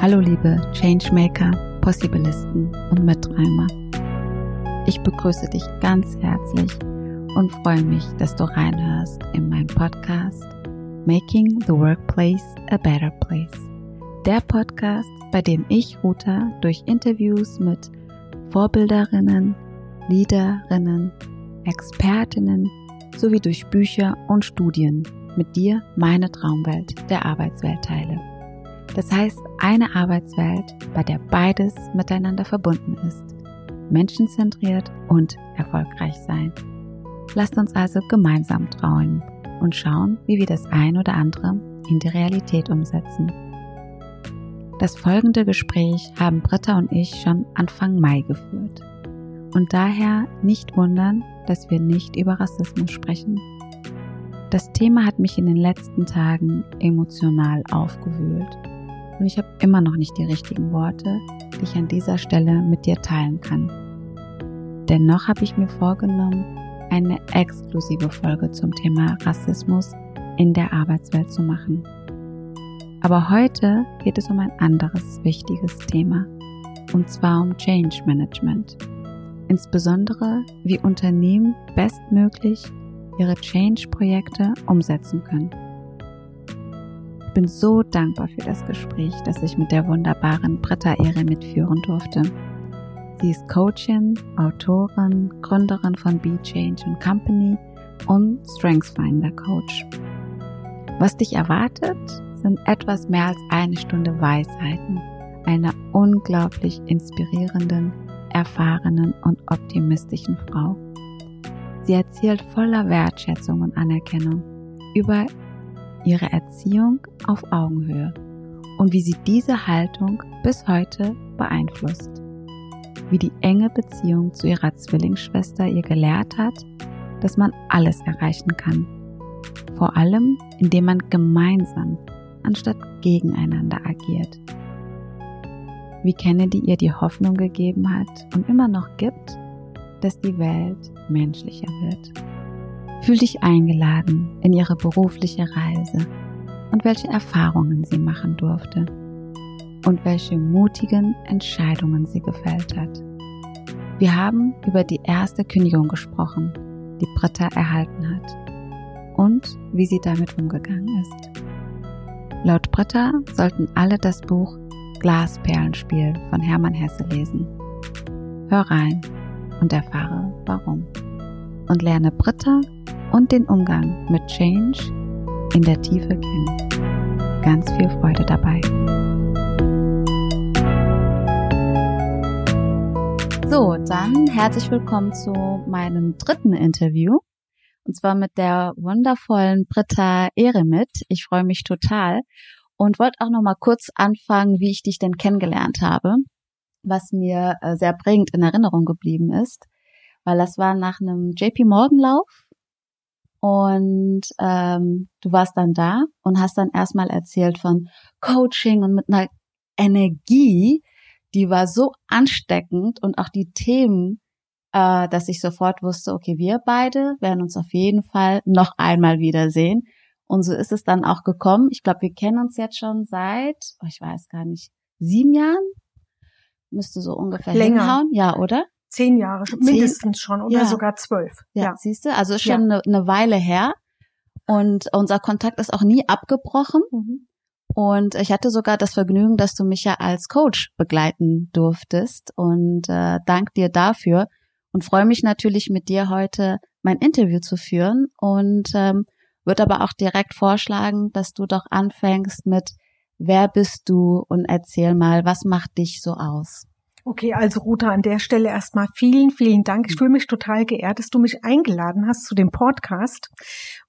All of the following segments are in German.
Hallo liebe Changemaker, Possibilisten und Mitträumer. Ich begrüße dich ganz herzlich und freue mich, dass du reinhörst in meinen Podcast Making the Workplace a Better Place. Der Podcast, bei dem ich Ruta durch Interviews mit Vorbilderinnen, Leaderinnen, Expertinnen sowie durch Bücher und Studien mit dir meine Traumwelt der Arbeitswelt teile. Das heißt, eine Arbeitswelt, bei der beides miteinander verbunden ist. Menschenzentriert und erfolgreich sein. Lasst uns also gemeinsam trauen und schauen, wie wir das ein oder andere in die Realität umsetzen. Das folgende Gespräch haben Britta und ich schon Anfang Mai geführt. Und daher nicht wundern, dass wir nicht über Rassismus sprechen. Das Thema hat mich in den letzten Tagen emotional aufgewühlt und ich habe immer noch nicht die richtigen Worte, die ich an dieser Stelle mit dir teilen kann. Dennoch habe ich mir vorgenommen, eine exklusive Folge zum Thema Rassismus in der Arbeitswelt zu machen. Aber heute geht es um ein anderes wichtiges Thema, und zwar um Change Management. Insbesondere, wie Unternehmen bestmöglich ihre Change-Projekte umsetzen können bin so dankbar für das Gespräch, das ich mit der wunderbaren Britta Ehre mitführen durfte. Sie ist Coachin, Autorin, Gründerin von Be Change Company und Strengthsfinder Coach. Was dich erwartet, sind etwas mehr als eine Stunde Weisheiten einer unglaublich inspirierenden, erfahrenen und optimistischen Frau. Sie erzählt voller Wertschätzung und Anerkennung über ihre Erziehung auf Augenhöhe und wie sie diese Haltung bis heute beeinflusst. Wie die enge Beziehung zu ihrer Zwillingsschwester ihr gelehrt hat, dass man alles erreichen kann. Vor allem, indem man gemeinsam anstatt gegeneinander agiert. Wie Kennedy ihr die Hoffnung gegeben hat und immer noch gibt, dass die Welt menschlicher wird. Fühl dich eingeladen in ihre berufliche Reise und welche Erfahrungen sie machen durfte und welche mutigen Entscheidungen sie gefällt hat. Wir haben über die erste Kündigung gesprochen, die Britta erhalten hat und wie sie damit umgegangen ist. Laut Britta sollten alle das Buch Glasperlenspiel von Hermann Hesse lesen. Hör rein und erfahre warum. Und lerne Britta und den Umgang mit Change in der Tiefe kennen. Ganz viel Freude dabei. So, dann herzlich willkommen zu meinem dritten Interview. Und zwar mit der wundervollen Britta Eremit. Ich freue mich total und wollte auch noch mal kurz anfangen, wie ich dich denn kennengelernt habe, was mir äh, sehr prägend in Erinnerung geblieben ist, weil das war nach einem JP Morgan Lauf und ähm, du warst dann da und hast dann erstmal erzählt von Coaching und mit einer Energie, die war so ansteckend und auch die Themen, äh, dass ich sofort wusste, okay, wir beide werden uns auf jeden Fall noch einmal wiedersehen. Und so ist es dann auch gekommen. Ich glaube, wir kennen uns jetzt schon seit, oh, ich weiß gar nicht, sieben Jahren? Müsste so ungefähr Länger. hinhauen, ja, oder? Zehn Jahre, Zehn- mindestens schon oder Ja. sogar zwölf. Ja, Ja. siehst du, also ist schon eine, eine Weile her. Und unser Kontakt ist auch nie abgebrochen. Mhm. Und ich hatte sogar das Vergnügen, dass du mich ja als Coach begleiten durftest. Und äh, dank dir dafür. Und freue mich natürlich mit dir heute mein Interview zu führen. Und ähm, würde aber auch direkt vorschlagen, dass du doch anfängst mit Wer bist du und erzähl mal, was macht dich so aus? Okay, also Ruta, an der Stelle erstmal vielen, vielen Dank. Ich fühle mich total geehrt, dass du mich eingeladen hast zu dem Podcast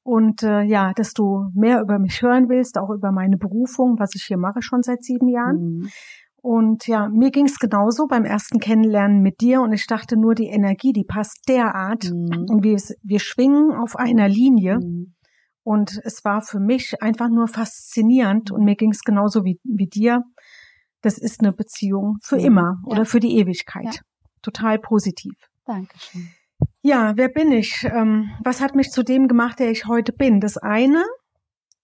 und äh, ja, dass du mehr über mich hören willst, auch über meine Berufung, was ich hier mache schon seit sieben Jahren. Mhm. Und ja, mir ging es genauso beim ersten Kennenlernen mit dir und ich dachte nur, die Energie, die passt derart Mhm. und wir, wir schwingen auf einer Linie. Mhm. Und es war für mich einfach nur faszinierend und mir ging es genauso wie, wie dir. Das ist eine Beziehung für Mhm. immer Ja. oder für die Ewigkeit. Ja. Total positiv. Dankeschön. Ja, wer bin ich? Ähm, was hat mich zu dem gemacht, der ich heute bin? Das eine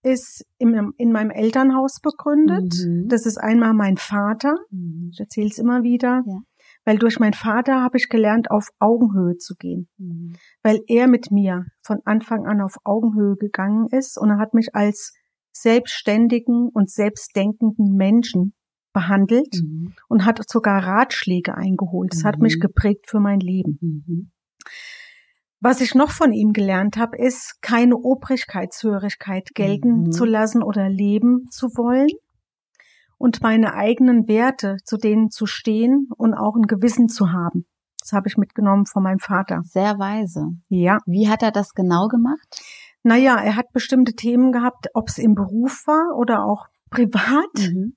ist im, in meinem Elternhaus begründet. Mhm. Das ist einmal mein Vater. Mhm. Ich erzähle es immer wieder. Ja. Weil durch meinen Vater habe ich gelernt, auf Augenhöhe zu gehen. Mhm. Weil er mit mir von Anfang an auf Augenhöhe gegangen ist und er hat mich als selbstständigen und selbstdenkenden Menschen behandelt Mhm. und hat sogar Ratschläge eingeholt. Das hat Mhm. mich geprägt für mein Leben. Mhm. Was ich noch von ihm gelernt habe, ist, keine Obrigkeitshörigkeit gelten Mhm. zu lassen oder leben zu wollen und meine eigenen Werte, zu denen zu stehen und auch ein Gewissen zu haben. Das habe ich mitgenommen von meinem Vater. Sehr weise. Ja. Wie hat er das genau gemacht? Naja, er hat bestimmte Themen gehabt, ob es im Beruf war oder auch privat. Mhm.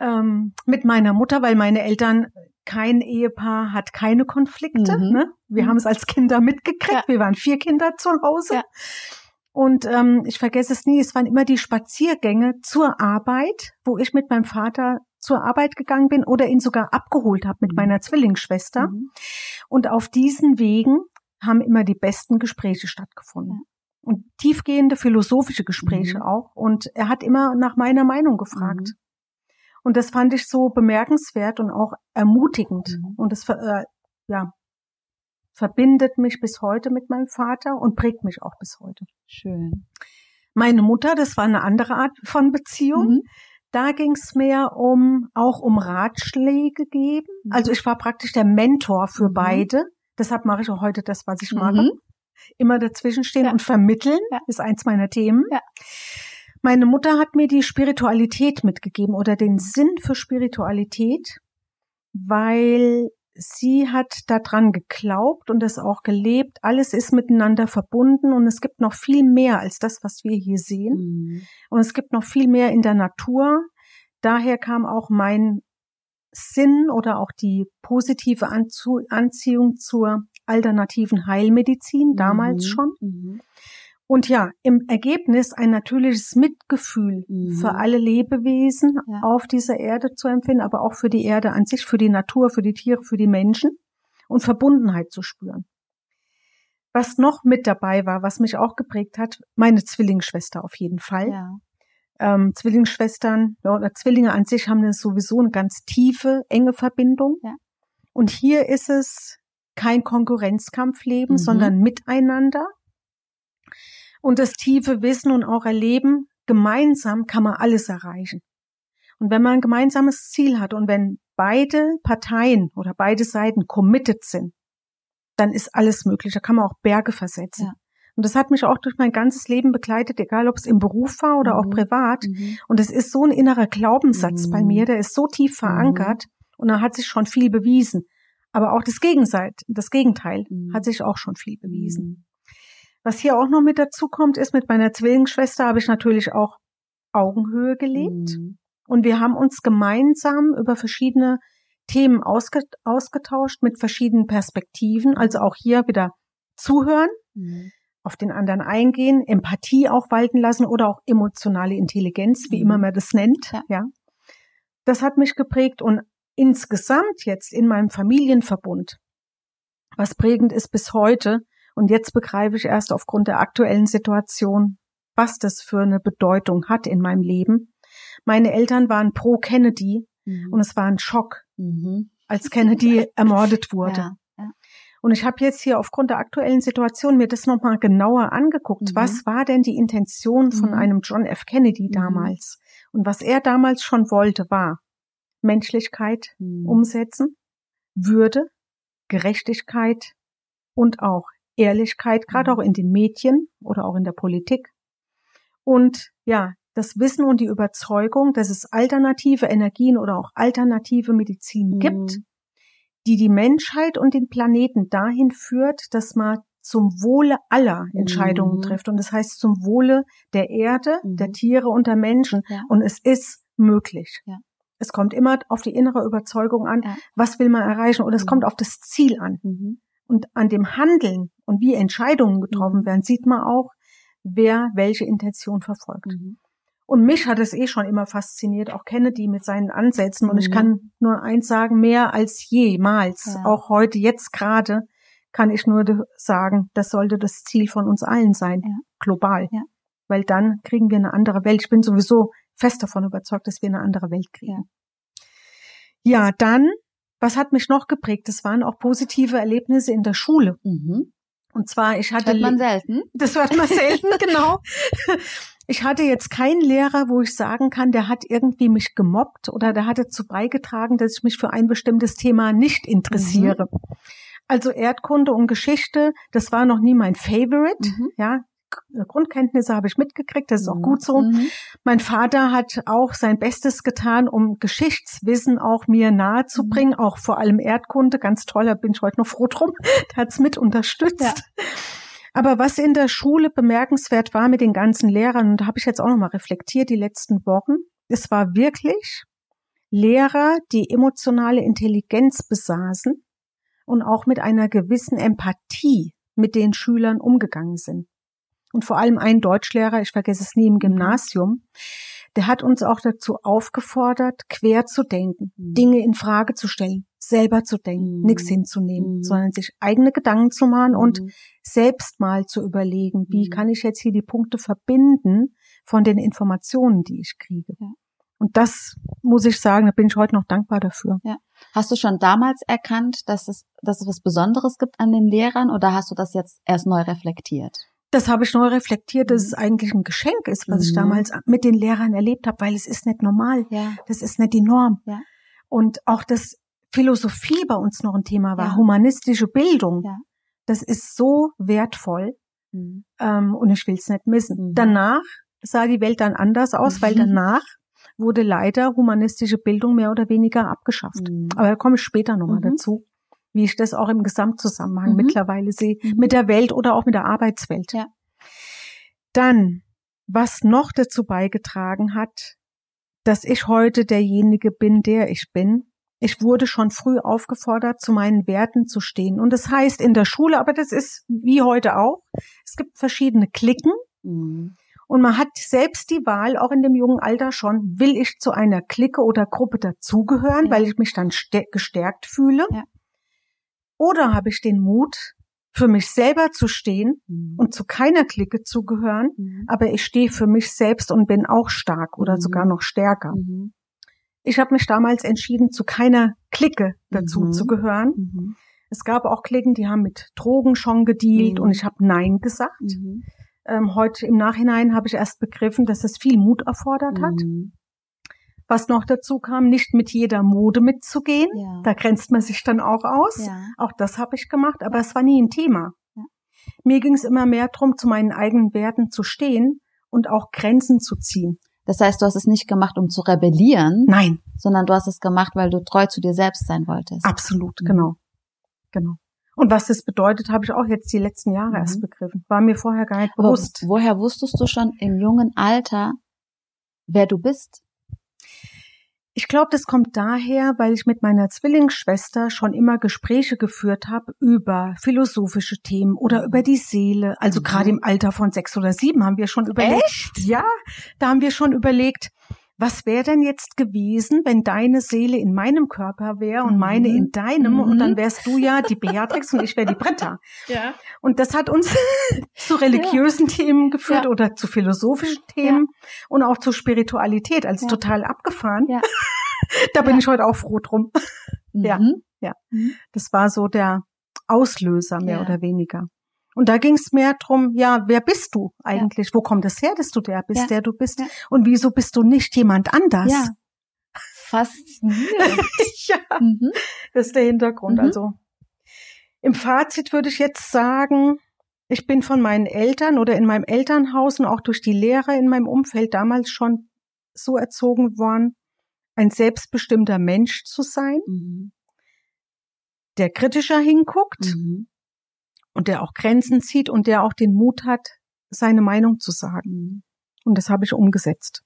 Ähm, mit meiner Mutter, weil meine Eltern kein Ehepaar hat keine Konflikte. Mhm. Ne? Wir Mhm. haben es als Kinder mitgekriegt. Ja. Wir waren vier Kinder zu Hause. Ja. Und ähm, ich vergesse es nie, es waren immer die Spaziergänge zur Arbeit, wo ich mit meinem Vater zur Arbeit gegangen bin oder ihn sogar abgeholt habe mit Mhm. meiner Zwillingsschwester. Mhm. Und auf diesen Wegen haben immer die besten Gespräche stattgefunden. Und tiefgehende philosophische Gespräche Mhm. auch. Und er hat immer nach meiner Meinung gefragt. Mhm. Und das fand ich so bemerkenswert und auch ermutigend. Mhm. Und das äh, ja, verbindet mich bis heute mit meinem Vater und prägt mich auch bis heute. Schön. Meine Mutter, das war eine andere Art von Beziehung. Mhm. Da ging es mehr um auch um Ratschläge geben. Mhm. Also ich war praktisch der Mentor für Mhm. beide. Deshalb mache ich auch heute das, was ich Mhm. mache. Immer dazwischenstehen Ja. und vermitteln Ja. ist eins meiner Themen. Ja. Meine Mutter hat mir die Spiritualität mitgegeben oder den Sinn für Spiritualität, weil sie hat daran geglaubt und es auch gelebt. Alles ist miteinander verbunden und es gibt noch viel mehr als das, was wir hier sehen. Mhm. Und es gibt noch viel mehr in der Natur. Daher kam auch mein Sinn oder auch die positive Anzu Anziehung zur alternativen Heilmedizin damals Mhm. schon. Mhm. Und ja, im Ergebnis ein natürliches Mitgefühl Mhm. für alle Lebewesen Ja. auf dieser Erde zu empfinden, aber auch für die Erde an sich, für die Natur, für die Tiere, für die Menschen und Verbundenheit zu spüren. Was noch mit dabei war, was mich auch geprägt hat, meine Zwillingsschwester auf jeden Fall. Ja. Ähm, Zwillingsschwestern ja, oder Zwillinge an sich haben sowieso eine ganz tiefe, enge Verbindung. Ja. Und hier ist es kein Konkurrenzkampfleben, Mhm. sondern Miteinander. Und das tiefe Wissen und auch Erleben, gemeinsam kann man alles erreichen. Und wenn man ein gemeinsames Ziel hat und wenn beide Parteien oder beide Seiten committed sind, dann ist alles möglich. Da kann man auch Berge versetzen. Ja. Und das hat mich auch durch mein ganzes Leben begleitet, egal ob es im Beruf war oder auch Mhm. privat. Mhm. Und es ist so ein innerer Glaubenssatz Mhm. bei mir, der ist so tief verankert und da hat sich schon viel bewiesen. Aber auch das Gegenteil, das Gegenteil Mhm. hat sich auch schon viel bewiesen. Was hier auch noch mit dazu kommt, ist, mit meiner Zwillingsschwester habe ich natürlich auch Augenhöhe gelebt. Mhm. Und wir haben uns gemeinsam über verschiedene Themen ausge ausgetauscht mit verschiedenen Perspektiven. Also auch hier wieder zuhören, Mhm. auf den anderen eingehen, Empathie auch walten lassen oder auch emotionale Intelligenz, wie Mhm. immer man das nennt. Ja. ja. Das hat mich geprägt und insgesamt jetzt in meinem Familienverbund, was prägend ist bis heute, und jetzt begreife ich erst aufgrund der aktuellen Situation, was das für eine Bedeutung hat in meinem Leben. Meine Eltern waren pro Kennedy Mhm. und es war ein Schock, Mhm. als Kennedy ermordet wurde. Ja. Ja. Und ich habe jetzt hier aufgrund der aktuellen Situation mir das nochmal genauer angeguckt. Mhm. Was war denn die Intention von Mhm. einem John F. Kennedy Mhm. damals? Und was er damals schon wollte, war Menschlichkeit Mhm. umsetzen, Würde, Gerechtigkeit und auch Ehrlichkeit, gerade Mhm. auch in den Medien oder auch in der Politik. Und ja, das Wissen und die Überzeugung, dass es alternative Energien oder auch alternative Medizin gibt, Mhm. die die Menschheit und den Planeten dahin führt, dass man zum Wohle aller Entscheidungen Mhm. trifft. Und das heißt zum Wohle der Erde, Mhm. der Tiere und der Menschen. Ja. Und es ist möglich. Ja. Es kommt immer auf die innere Überzeugung an, Ja. was will man erreichen. Und es Mhm. kommt auf das Ziel an. Und an dem Handeln und wie Entscheidungen getroffen Mhm. werden, sieht man auch, wer welche Intention verfolgt. Mhm. Und mich hat es eh schon immer fasziniert, auch Kennedy mit seinen Ansätzen. Und ich Mhm. kann nur eins sagen, mehr als jemals, Ja. auch heute, jetzt gerade, kann ich nur sagen, das sollte das Ziel von uns allen sein, Ja. global. Ja. weil dann kriegen wir eine andere Welt. Ich bin sowieso fest davon überzeugt, dass wir eine andere Welt kriegen. Ja dann, was hat mich noch geprägt? Das waren auch positive Erlebnisse in der Schule. Mhm. Und zwar, ich hatte. Das hört man selten. Das hört man selten, genau. Ich hatte jetzt keinen Lehrer, wo ich sagen kann, der hat irgendwie mich gemobbt oder der hat dazu beigetragen, dass ich mich für ein bestimmtes Thema nicht interessiere. Mhm. Also Erdkunde und Geschichte, das war noch nie mein Favorite. Mhm. Ja, Grundkenntnisse habe ich mitgekriegt, das ist auch mhm. gut so. Mhm. Mein Vater hat auch sein Bestes getan, um Geschichtswissen auch mir nahe zu mhm. bringen, auch vor allem Erdkunde. Ganz toll, da bin ich heute noch froh drum. Der hat es mit unterstützt. Ja. Aber was in der Schule bemerkenswert war mit den ganzen Lehrern, und da habe ich jetzt auch nochmal reflektiert die letzten Wochen, es war wirklich Lehrer, die emotionale Intelligenz besaßen und auch mit einer gewissen Empathie mit den Schülern umgegangen sind. Und vor allem ein Deutschlehrer, ich vergesse es nie im Gymnasium, der hat uns auch dazu aufgefordert, quer zu denken, mhm. Dinge in Frage zu stellen, selber zu denken, mhm. nichts hinzunehmen, mhm. sondern sich eigene Gedanken zu machen und mhm. selbst mal zu überlegen, wie mhm. kann ich jetzt hier die Punkte verbinden von den Informationen, die ich kriege. Ja. Und das muss ich sagen, da bin ich heute noch dankbar dafür. Ja. Hast du schon damals erkannt, dass es, dass es was Besonderes gibt an den Lehrern oder hast du das jetzt erst neu reflektiert? Das habe ich neu reflektiert, dass es eigentlich ein Geschenk ist, was mhm. ich damals mit den Lehrern erlebt habe, weil es ist nicht normal. Ja. Das ist nicht die Norm. Ja. Und auch das Philosophie bei uns noch ein Thema war, ja. humanistische Bildung. Ja. Das ist so wertvoll mhm. ähm, und ich will es nicht missen. Mhm. Danach sah die Welt dann anders aus, mhm. weil danach wurde leider humanistische Bildung mehr oder weniger abgeschafft. Mhm. Aber da komme ich später nochmal mhm. dazu, wie ich das auch im Gesamtzusammenhang mhm. mittlerweile sehe, mit der Welt oder auch mit der Arbeitswelt. Ja. Dann, was noch dazu beigetragen hat, dass ich heute derjenige bin, der ich bin, ich wurde schon früh aufgefordert, zu meinen Werten zu stehen. Und das heißt in der Schule, aber das ist wie heute auch, es gibt verschiedene Klicken. Mhm. Und man hat selbst die Wahl, auch in dem jungen Alter schon, will ich zu einer Clique oder Gruppe dazugehören, ja. weil ich mich dann gestärkt fühle? Ja. Oder habe ich den Mut, für mich selber zu stehen mhm. und zu keiner Clique zu gehören, mhm. aber ich stehe für mich selbst und bin auch stark oder mhm. sogar noch stärker. Mhm. Ich habe mich damals entschieden, zu keiner Clique dazu mhm. zu gehören. Mhm. Es gab auch Klicken, die haben mit Drogen schon gedealt und ich habe Nein gesagt. Ähm, heute im Nachhinein habe ich erst begriffen, dass es viel Mut erfordert hat. Was noch dazu kam, nicht mit jeder Mode mitzugehen. Ja. Da grenzt man sich dann auch aus. Ja. Auch das habe ich gemacht, aber ja. es war nie ein Thema. Mir ging es immer mehr darum, zu meinen eigenen Werten zu stehen und auch Grenzen zu ziehen. Das heißt, du hast es nicht gemacht, um zu rebellieren. Nein. Sondern du hast es gemacht, weil du treu zu dir selbst sein wolltest. Absolut, mhm. genau. Genau. Und was das bedeutet, habe ich auch jetzt die letzten Jahre mhm. erst begriffen. War mir vorher gar nicht bewusst. Aber woher wusstest du schon im jungen Alter, wer du bist? Ich glaube, das kommt daher, weil ich mit meiner Zwillingsschwester schon immer Gespräche geführt habe über philosophische Themen oder über die Seele. Also mhm. gerade im Alter von sechs oder sieben haben wir schon überlegt. Echt? Ja, da haben wir schon überlegt, was wäre denn jetzt gewesen, wenn deine Seele in meinem Körper wäre und meine mhm. in deinem mhm. und dann wärst du ja die Beatrix und ich wäre die Britta. Ja. Und das hat uns zu religiösen ja. Themen geführt ja. oder zu philosophischen Themen ja. und auch zu Spiritualität, als total abgefahren. Ja. da bin ich heute auch froh drum. Mhm. Ja, ja. Mhm. Das war so der Auslöser mehr oder weniger. Und da ging es mehr drum, ja, wer bist du eigentlich? Ja. Wo kommt es her, dass du der bist, ja. der du bist? Ja. Und wieso bist du nicht jemand anders? Ja. Faszinierend. ja, mhm. das ist der Hintergrund. Mhm. Also im Fazit würde ich jetzt sagen, ich bin von meinen Eltern oder in meinem Elternhaus und auch durch die Lehrer in meinem Umfeld damals schon so erzogen worden, ein selbstbestimmter Mensch zu sein, mhm. der kritischer hinguckt, mhm und der auch Grenzen zieht und der auch den Mut hat, seine Meinung zu sagen. Und das habe ich umgesetzt.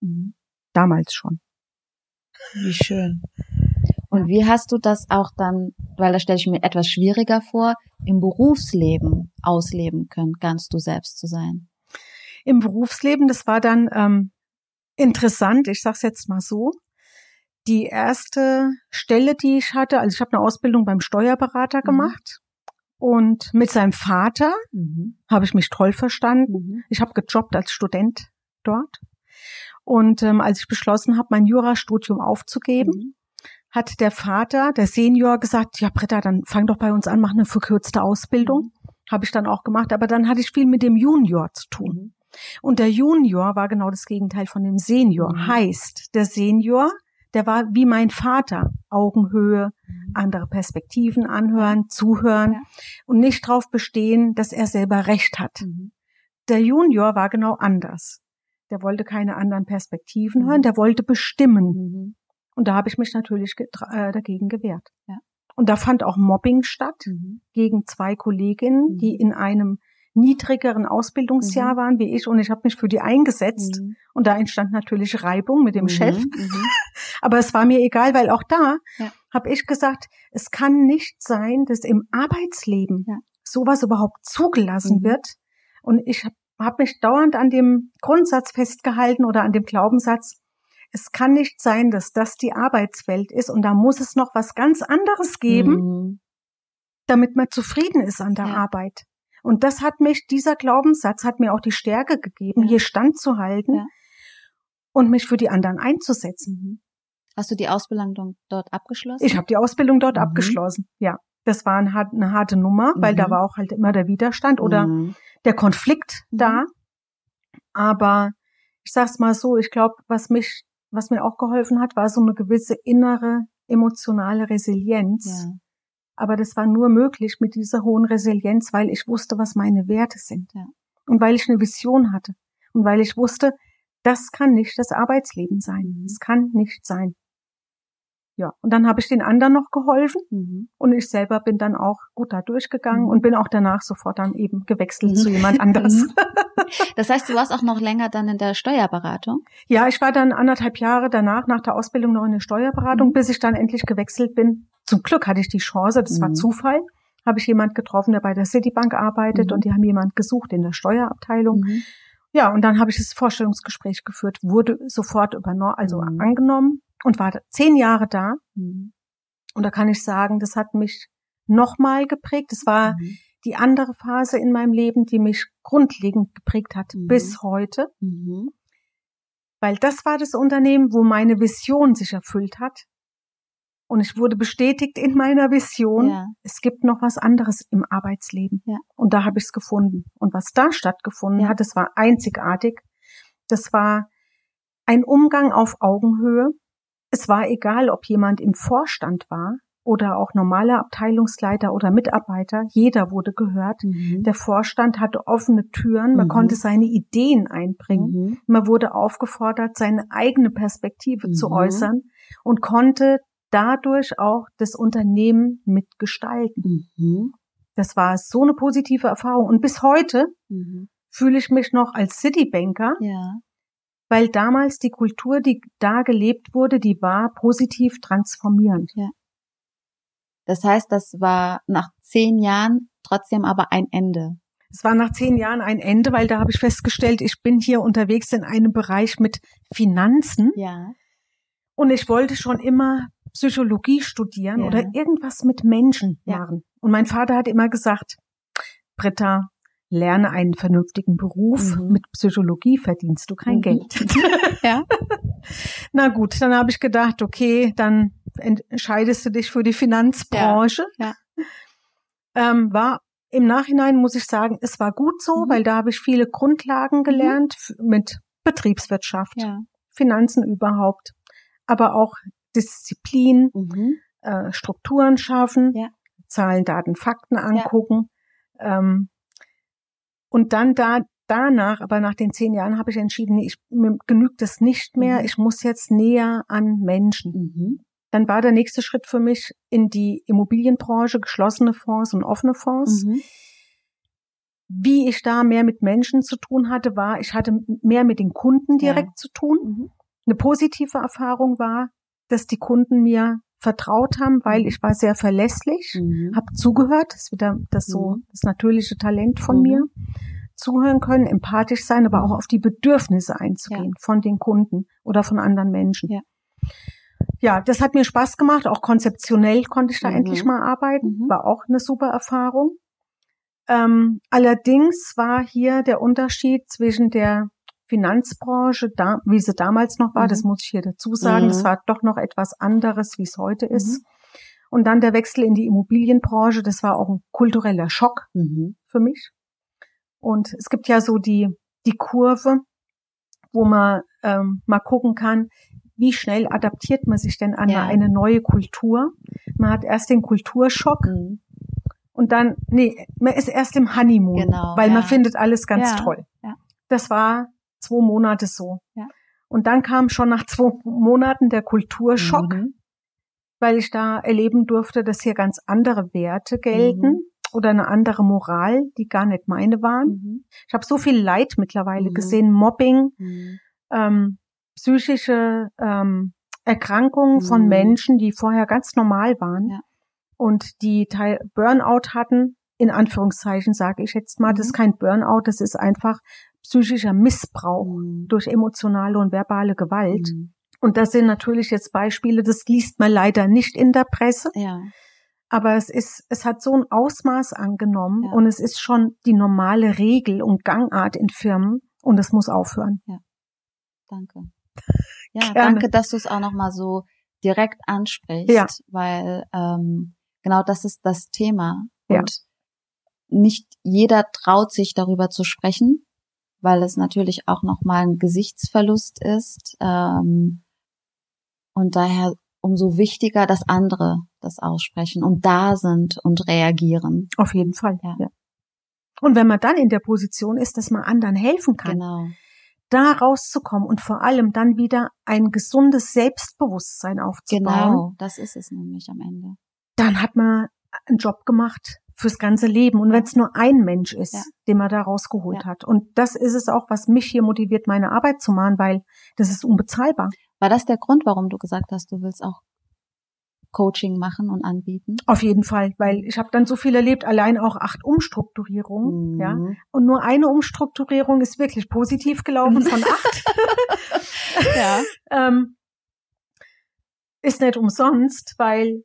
Mhm. Damals schon. Wie schön. Und wie hast du das auch dann, weil da stelle ich mir etwas schwieriger vor, im Berufsleben ausleben können, ganz du selbst zu sein? Im Berufsleben, das war dann ähm, interessant, ich sag's jetzt mal so. Die erste Stelle, die ich hatte, also ich habe eine Ausbildung beim Steuerberater mhm. gemacht Und mit seinem Vater mhm. habe ich mich toll verstanden. Mhm. Ich habe gejobbt als Student dort. Und ähm, als ich beschlossen habe, mein Jurastudium aufzugeben, mhm. hat der Vater, der Senior, gesagt, ja Britta, dann fang doch bei uns an, mach eine verkürzte Ausbildung. Mhm. Habe ich dann auch gemacht. Aber dann hatte ich viel mit dem Junior zu tun. Mhm. Und der Junior war genau das Gegenteil von dem Senior. Mhm. Heißt, der Senior der war wie mein Vater. Augenhöhe, mhm. andere Perspektiven anhören, zuhören ja. und nicht darauf bestehen, dass er selber Recht hat. Mhm. Der Junior war genau anders. Der wollte keine anderen Perspektiven mhm. hören, der wollte bestimmen. Mhm. Und da habe ich mich natürlich äh, dagegen gewehrt. Ja. Und da fand auch Mobbing statt mhm. gegen zwei Kolleginnen, die mhm. in einem niedrigeren Ausbildungsjahr waren wie ich und ich habe mich für die eingesetzt und da entstand natürlich Reibung mit dem. Chef. Mhm. Aber es war mir egal, weil auch da ja. habe ich gesagt, es kann nicht sein, dass im Arbeitsleben ja. sowas überhaupt zugelassen mhm. wird. Und ich habe hab mich dauernd an dem Grundsatz festgehalten oder an dem Glaubenssatz, es kann nicht sein, dass das die Arbeitswelt ist und da muss es noch was ganz anderes geben, mhm. damit man zufrieden ist an der ja. Arbeit. Und das hat mich, dieser Glaubenssatz hat mir auch die Stärke gegeben, ja. hier standzuhalten ja. und mich für die anderen einzusetzen. Hast du die Ausbildung dort abgeschlossen? Ich habe die Ausbildung dort mhm. abgeschlossen, ja. Das war eine harte Nummer, weil mhm. da war auch halt immer der Widerstand oder mhm. der Konflikt mhm. da. Aber ich sag's mal so, ich glaube, was mich, was mir auch geholfen hat, war so eine gewisse innere emotionale Resilienz. Ja aber das war nur möglich mit dieser hohen Resilienz, weil ich wusste, was meine Werte sind. Ja. Und weil ich eine Vision hatte. Und weil ich wusste, das kann nicht das Arbeitsleben sein. Es mhm. kann nicht sein. Ja, und dann habe ich den anderen noch geholfen mhm. und ich selber bin dann auch gut da durchgegangen mhm. und bin auch danach sofort dann eben gewechselt mhm. zu jemand anderes. Mhm. Das heißt, du warst auch noch länger dann in der Steuerberatung? Ja, ich war dann anderthalb Jahre danach, nach der Ausbildung noch in der Steuerberatung, mhm. bis ich dann endlich gewechselt bin zum Glück hatte ich die Chance, das mhm. war Zufall, habe ich jemand getroffen, der bei der Citibank arbeitet mhm. und die haben jemand gesucht in der Steuerabteilung. Mhm. Ja, und dann habe ich das Vorstellungsgespräch geführt, wurde sofort übernommen, also mhm. angenommen und war zehn Jahre da. Mhm. Und da kann ich sagen, das hat mich nochmal geprägt. Das war mhm. die andere Phase in meinem Leben, die mich grundlegend geprägt hat bis heute. Weil das war das Unternehmen, wo meine Vision sich erfüllt hat. Und ich wurde bestätigt in meiner Vision, ja. es gibt noch was anderes im Arbeitsleben. Ja. Und da habe ich es gefunden. Und was da stattgefunden ja. hat, das war einzigartig. Das war ein Umgang auf Augenhöhe. Es war egal, ob jemand im Vorstand war oder auch normaler Abteilungsleiter oder Mitarbeiter. Jeder wurde gehört. Mhm. Der Vorstand hatte offene Türen. Man mhm. konnte seine Ideen einbringen. Mhm. Man wurde aufgefordert, seine eigene Perspektive zu mhm. äußern und konnte dadurch auch das Unternehmen mitgestalten. Mhm. Das war so eine positive Erfahrung. Und bis heute mhm. fühle ich mich noch als Citibanker, ja. Weil damals die Kultur, die da gelebt wurde, die war positiv transformierend. Ja. Das heißt, das war nach zehn Jahren trotzdem aber ein Ende. Es war nach zehn Jahren ein Ende, weil da habe ich festgestellt, ich bin hier unterwegs in einem Bereich mit Finanzen. Ja. Und ich wollte schon immer Psychologie studieren ja. oder irgendwas mit Menschen ja. machen. Und mein Vater hat immer gesagt, Britta, lerne einen vernünftigen Beruf. Mhm. Mit Psychologie verdienst du kein mhm. Geld. ja. Na gut, dann habe ich gedacht, okay, dann entscheidest du dich für die Finanzbranche. Ja. ja. Ähm, war im Nachhinein muss ich sagen, es war gut so, mhm. weil da habe ich viele Grundlagen gelernt mhm. mit Betriebswirtschaft, ja. Finanzen überhaupt, aber auch Disziplin, mhm. äh, Strukturen schaffen, ja. Zahlen, Daten, Fakten angucken. Ähm, und dann da danach, aber nach den zehn Jahren habe ich entschieden, ich, mir genügt das nicht mehr. Mhm. Ich muss jetzt näher an Menschen. Mhm. Dann war der nächste Schritt für mich in die Immobilienbranche, geschlossene Fonds und offene Fonds. Mhm. Wie ich da mehr mit Menschen zu tun hatte, war, ich hatte mehr mit den Kunden direkt ja. zu tun. Mhm. Eine positive Erfahrung war, dass die Kunden mir vertraut haben, weil ich war sehr verlässlich, mhm. habe zugehört, das ist wieder das so mhm. das natürliche Talent von mhm. mir, zuhören können, empathisch sein, aber auch auf die Bedürfnisse einzugehen ja. von den Kunden oder von anderen Menschen. Ja. ja. das hat mir Spaß gemacht, auch konzeptionell konnte ich da mhm. endlich mal arbeiten, mhm. war auch eine super Erfahrung. Ähm, allerdings war hier der Unterschied zwischen der Finanzbranche, da, wie sie damals noch war, mhm. das muss ich hier dazu sagen, mhm. das war doch noch etwas anderes, wie es heute mhm. ist. Und dann der Wechsel in die Immobilienbranche, das war auch ein kultureller Schock mhm. für mich. Und es gibt ja so die, die Kurve, wo man ähm, mal gucken kann, wie schnell adaptiert man sich denn an ja. eine neue Kultur. Man hat erst den Kulturschock mhm. und dann, nee, man ist erst im Honeymoon, genau, weil ja. man findet alles ganz ja. toll. Das war zwei Monate so. Und dann kam schon nach zwei Monaten der Kulturschock, mhm. weil ich da erleben durfte, dass hier ganz andere Werte gelten. Mhm oder eine andere Moral, die gar nicht meine waren. Mhm. Ich habe so viel Leid mittlerweile mhm. gesehen, Mobbing, mhm. ähm, psychische ähm, Erkrankungen von mhm. Menschen, die vorher ganz normal waren ja. und die Teil Burnout hatten. In Anführungszeichen sage ich jetzt mal, das ist kein Burnout, das ist einfach psychischer Missbrauch mhm. durch emotionale und verbale Gewalt. Und das sind natürlich jetzt Beispiele, das liest man leider nicht in der Presse. Ja. Aber es ist, es hat so ein Ausmaß angenommen ja. und es ist schon die normale Regel und Gangart in Firmen und es muss aufhören. Ja. Danke. Ja, Gerne. danke, dass du es auch nochmal so direkt ansprichst, ja. weil ähm, genau das ist das Thema. Ja. Und nicht jeder traut sich darüber zu sprechen, weil es natürlich auch nochmal ein Gesichtsverlust ist. Ähm, und daher umso wichtiger, dass andere das aussprechen und da sind und reagieren. Auf jeden Fall. Ja. ja. Und wenn man dann in der Position ist, dass man anderen helfen kann, genau. da rauszukommen und vor allem dann wieder ein gesundes Selbstbewusstsein aufzubauen. Genau, das ist es nämlich am Ende. Dann hat man einen Job gemacht fürs ganze Leben. Und wenn es nur ein Mensch ist, ja. den man da rausgeholt ja. hat. Und das ist es auch, was mich hier motiviert, meine Arbeit zu machen, weil das ist unbezahlbar. War das der Grund, warum du gesagt hast, du willst auch Coaching machen und anbieten? Auf jeden Fall, weil ich habe dann so viel erlebt, allein auch acht Umstrukturierungen, mhm. ja. Und nur eine Umstrukturierung ist wirklich positiv gelaufen von acht. ja. ähm, ist nicht umsonst, weil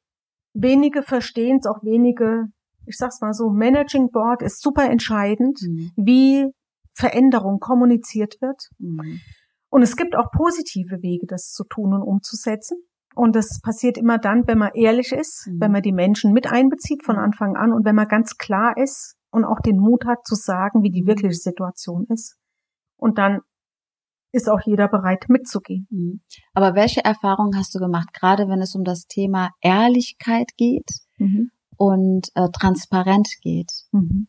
wenige verstehen es, auch wenige, ich sag's mal so, Managing Board ist super entscheidend, mhm. wie Veränderung kommuniziert wird. Mhm. Und es gibt auch positive Wege, das zu tun und umzusetzen. Und das passiert immer dann, wenn man ehrlich ist, mhm. wenn man die Menschen mit einbezieht von Anfang an und wenn man ganz klar ist und auch den Mut hat zu sagen, wie die mhm. wirkliche Situation ist. Und dann ist auch jeder bereit mitzugehen. Mhm. Aber welche Erfahrungen hast du gemacht, gerade wenn es um das Thema Ehrlichkeit geht mhm. Und äh, transparent geht? Mhm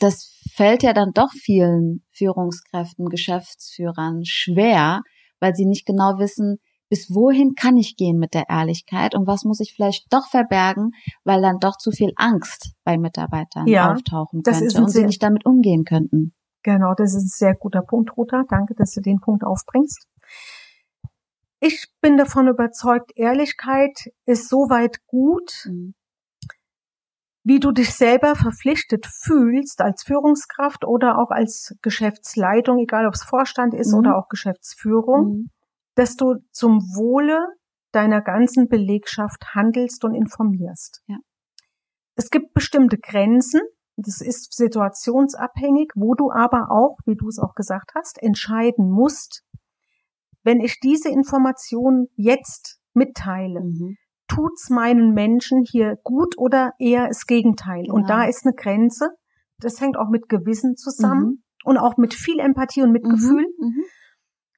das fällt ja dann doch vielen Führungskräften, Geschäftsführern schwer, weil sie nicht genau wissen, bis wohin kann ich gehen mit der Ehrlichkeit und was muss ich vielleicht doch verbergen, weil dann doch zu viel Angst bei Mitarbeitern ja, auftauchen könnte und sie nicht damit umgehen könnten. Genau, das ist ein sehr guter Punkt, Ruta. Danke, dass du den Punkt aufbringst. Ich bin davon überzeugt, Ehrlichkeit ist soweit gut, mhm wie du dich selber verpflichtet fühlst als Führungskraft oder auch als Geschäftsleitung, egal ob es Vorstand ist mhm. oder auch Geschäftsführung, mhm. dass du zum Wohle deiner ganzen Belegschaft handelst und informierst. Ja. Es gibt bestimmte Grenzen, das ist situationsabhängig, wo du aber auch, wie du es auch gesagt hast, entscheiden musst, wenn ich diese Information jetzt mitteile, mhm tut's meinen Menschen hier gut oder eher das Gegenteil? Genau. Und da ist eine Grenze. Das hängt auch mit Gewissen zusammen mhm. und auch mit viel Empathie und Mitgefühl, mhm. mhm.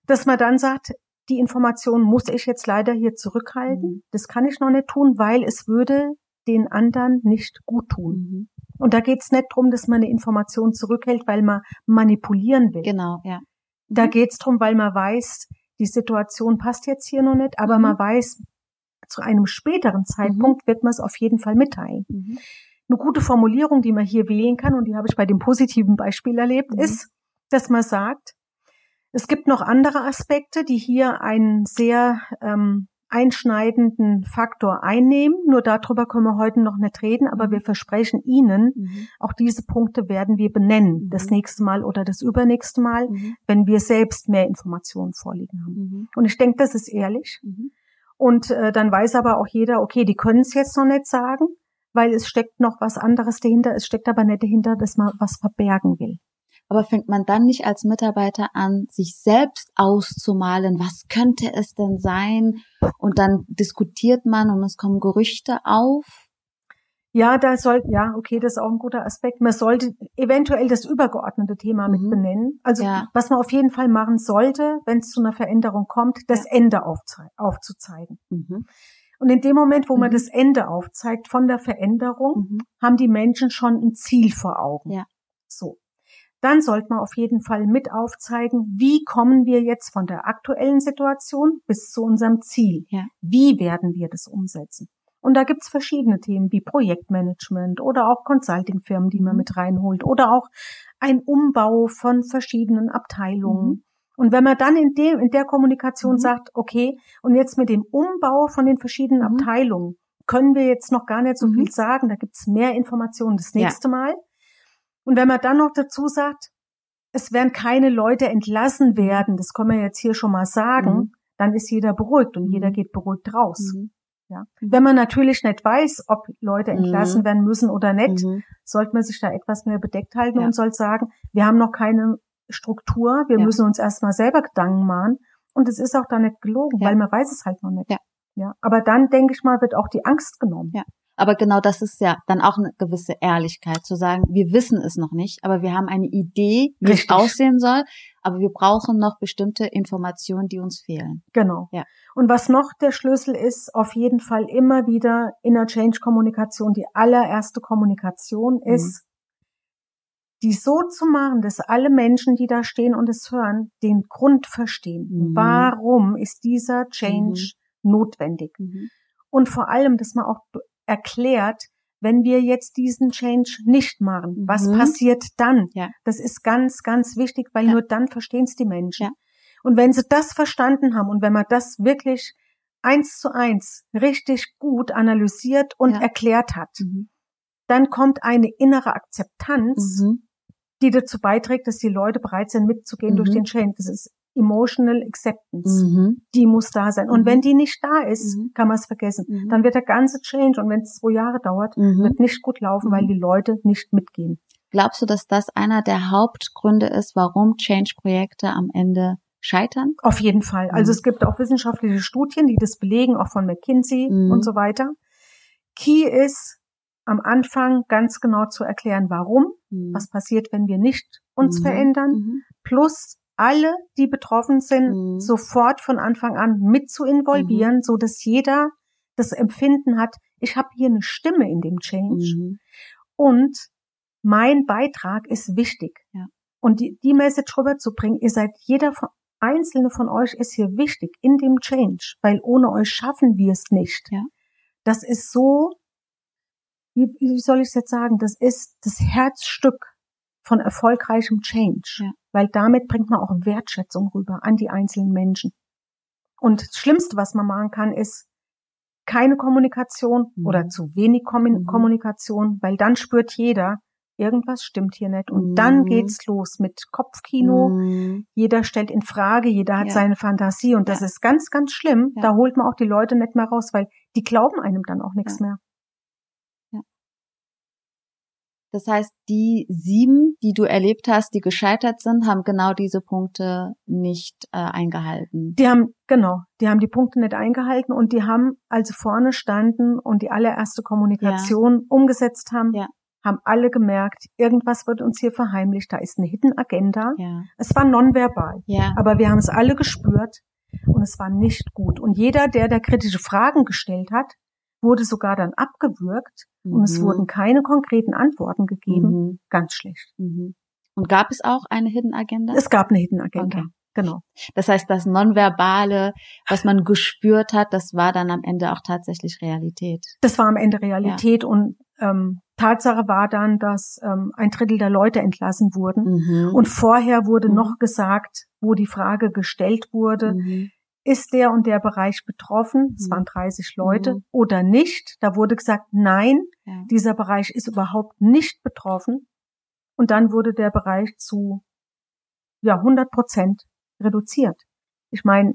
dass man dann sagt, die Information muss ich jetzt leider hier zurückhalten. Mhm. Das kann ich noch nicht tun, weil es würde den anderen nicht gut tun. Mhm. Und da geht's nicht drum, dass man eine Information zurückhält, weil man manipulieren will. Genau, ja. Da geht's drum, weil man weiß, die Situation passt jetzt hier noch nicht, aber man weiß, zu einem späteren Zeitpunkt mhm. wird man es auf jeden Fall mitteilen. Mhm. Eine gute Formulierung, die man hier wählen kann, und die habe ich bei dem positiven Beispiel erlebt, mhm. ist, dass man sagt, es gibt noch andere Aspekte, die hier einen sehr ähm, einschneidenden Faktor einnehmen. Nur darüber können wir heute noch nicht reden, aber wir versprechen Ihnen, mhm. auch diese Punkte werden wir benennen, mhm. das nächste Mal oder das übernächste Mal, mhm. wenn wir selbst mehr Informationen vorliegen haben. Mhm. Und ich denke, das ist ehrlich. Und äh, dann weiß aber auch jeder, okay, die können es jetzt noch nicht sagen, weil es steckt noch was anderes dahinter, es steckt aber nicht dahinter, dass man was verbergen will. Aber fängt man dann nicht als Mitarbeiter an, sich selbst auszumalen, was könnte es denn sein? Und dann diskutiert man und es kommen Gerüchte auf. Ja, da soll, ja, okay, das ist auch ein guter Aspekt. Man sollte eventuell das übergeordnete Thema mhm. mit benennen. Also, ja. was man auf jeden Fall machen sollte, wenn es zu einer Veränderung kommt, das ja. Ende aufzuzeigen. Mhm. Und in dem Moment, wo mhm. man das Ende aufzeigt von der Veränderung, mhm. haben die Menschen schon ein Ziel vor Augen. Ja. So dann sollte man auf jeden Fall mit aufzeigen, wie kommen wir jetzt von der aktuellen Situation bis zu unserem Ziel. Ja. Wie werden wir das umsetzen? Und da gibt's verschiedene Themen wie Projektmanagement oder auch Consultingfirmen, die man mhm. mit reinholt oder auch ein Umbau von verschiedenen Abteilungen. Mhm. Und wenn man dann in, dem, in der Kommunikation mhm. sagt, okay, und jetzt mit dem Umbau von den verschiedenen mhm. Abteilungen können wir jetzt noch gar nicht so mhm. viel sagen, da gibt's mehr Informationen das nächste ja. Mal. Und wenn man dann noch dazu sagt, es werden keine Leute entlassen werden, das kann man jetzt hier schon mal sagen, mhm. dann ist jeder beruhigt und jeder mhm. geht beruhigt raus. Mhm. Ja. Wenn man natürlich nicht weiß, ob Leute mhm. entlassen werden müssen oder nicht, mhm. sollte man sich da etwas mehr bedeckt halten ja. und soll sagen, wir haben noch keine Struktur, wir ja. müssen uns erstmal selber Gedanken machen. Und es ist auch da nicht gelogen, ja. weil man weiß es halt noch nicht. Ja. ja. Aber dann, denke ich mal, wird auch die Angst genommen. Ja. Aber genau das ist ja dann auch eine gewisse Ehrlichkeit, zu sagen, wir wissen es noch nicht, aber wir haben eine Idee, wie Richtig. es aussehen soll, aber wir brauchen noch bestimmte Informationen, die uns fehlen. Genau. Ja. Und was noch der Schlüssel ist, auf jeden Fall immer wieder in der Change-Kommunikation, die allererste Kommunikation mhm. ist, die so zu machen, dass alle Menschen, die da stehen und es hören, den Grund verstehen. Mhm. Warum ist dieser Change mhm. notwendig? Mhm. Und vor allem, dass man auch erklärt, wenn wir jetzt diesen Change nicht machen, mhm. was passiert dann? Ja. Das ist ganz, ganz wichtig, weil ja. nur dann verstehen es die Menschen. Ja. Und wenn sie das verstanden haben und wenn man das wirklich eins zu eins richtig gut analysiert und erklärt hat, mhm. dann kommt eine innere Akzeptanz, mhm. die dazu beiträgt, dass die Leute bereit sind, mitzugehen durch mhm. den Change. Das ist Emotional Acceptance. Mhm. Die muss da sein. Und mhm. wenn die nicht da ist, mhm. kann man es vergessen. Mhm. Dann wird der ganze Change, und wenn es zwei Jahre dauert, mhm. wird nicht gut laufen, weil mhm. die Leute nicht mitgehen. Glaubst du, dass das einer der Hauptgründe ist, warum Change-Projekte am Ende scheitern? Auf jeden Fall. Also es gibt auch wissenschaftliche Studien, die das belegen, auch von McKinsey und so weiter. Key ist, am Anfang ganz genau zu erklären, warum, was passiert, wenn wir nicht uns verändern, plus alle, die betroffen sind, mhm. sofort von Anfang an mit zu involvieren, mhm. so dass jeder das Empfinden hat, ich habe hier eine Stimme in dem Change mhm. und mein Beitrag ist wichtig. Ja. Und die, die Message rüberzubringen, ihr seid jeder von, einzelne von euch ist hier wichtig in dem Change, weil ohne euch schaffen wir es nicht. Ja. Das ist so, wie, wie soll ich es jetzt sagen, das ist das Herzstück von erfolgreichem Change. Ja weil damit bringt man auch Wertschätzung rüber an die einzelnen Menschen. Und das Schlimmste, was man machen kann, ist keine Kommunikation mhm. oder zu wenig mhm. Kommunikation, weil dann spürt jeder, irgendwas stimmt hier nicht. Und mhm. dann geht's los mit Kopfkino. Mhm. Jeder stellt in Frage, jeder hat ja. seine Fantasie und das ja. ist ganz, ganz schlimm. Ja. Da holt man auch die Leute nicht mehr raus, weil die glauben einem dann auch nichts mehr. Das heißt, die sieben, die du erlebt hast, die gescheitert sind, haben genau diese Punkte nicht äh, eingehalten. Die haben, genau, die haben die Punkte nicht eingehalten und die haben, als sie vorne standen und die allererste Kommunikation ja. umgesetzt haben, ja. haben alle gemerkt, irgendwas wird uns hier verheimlicht, da ist eine Hidden Agenda. Ja. Es war nonverbal, aber wir haben es alle gespürt und es war nicht gut. Und jeder, der da kritische Fragen gestellt hat, wurde sogar dann abgewürgt mhm. und es mhm. wurden keine konkreten Antworten gegeben. Mhm. Ganz schlecht. Mhm. Und gab es auch eine Hidden Agenda? Es gab eine Hidden Agenda. Okay. Genau. Das heißt, das Nonverbale, was man gespürt hat, das war dann am Ende auch tatsächlich Realität. Das war am Ende Realität ja. und ähm, Tatsache war dann, dass ähm, ein Drittel der Leute entlassen wurden. Mhm. Und vorher wurde mhm. noch gesagt, wo die Frage gestellt wurde, mhm ist der und der Bereich betroffen, es waren 30 mhm. Leute, mhm. oder nicht. Da wurde gesagt, nein, ja. dieser Bereich ist überhaupt nicht betroffen. Und dann wurde der Bereich zu ja, 100 Prozent reduziert. Ich meine,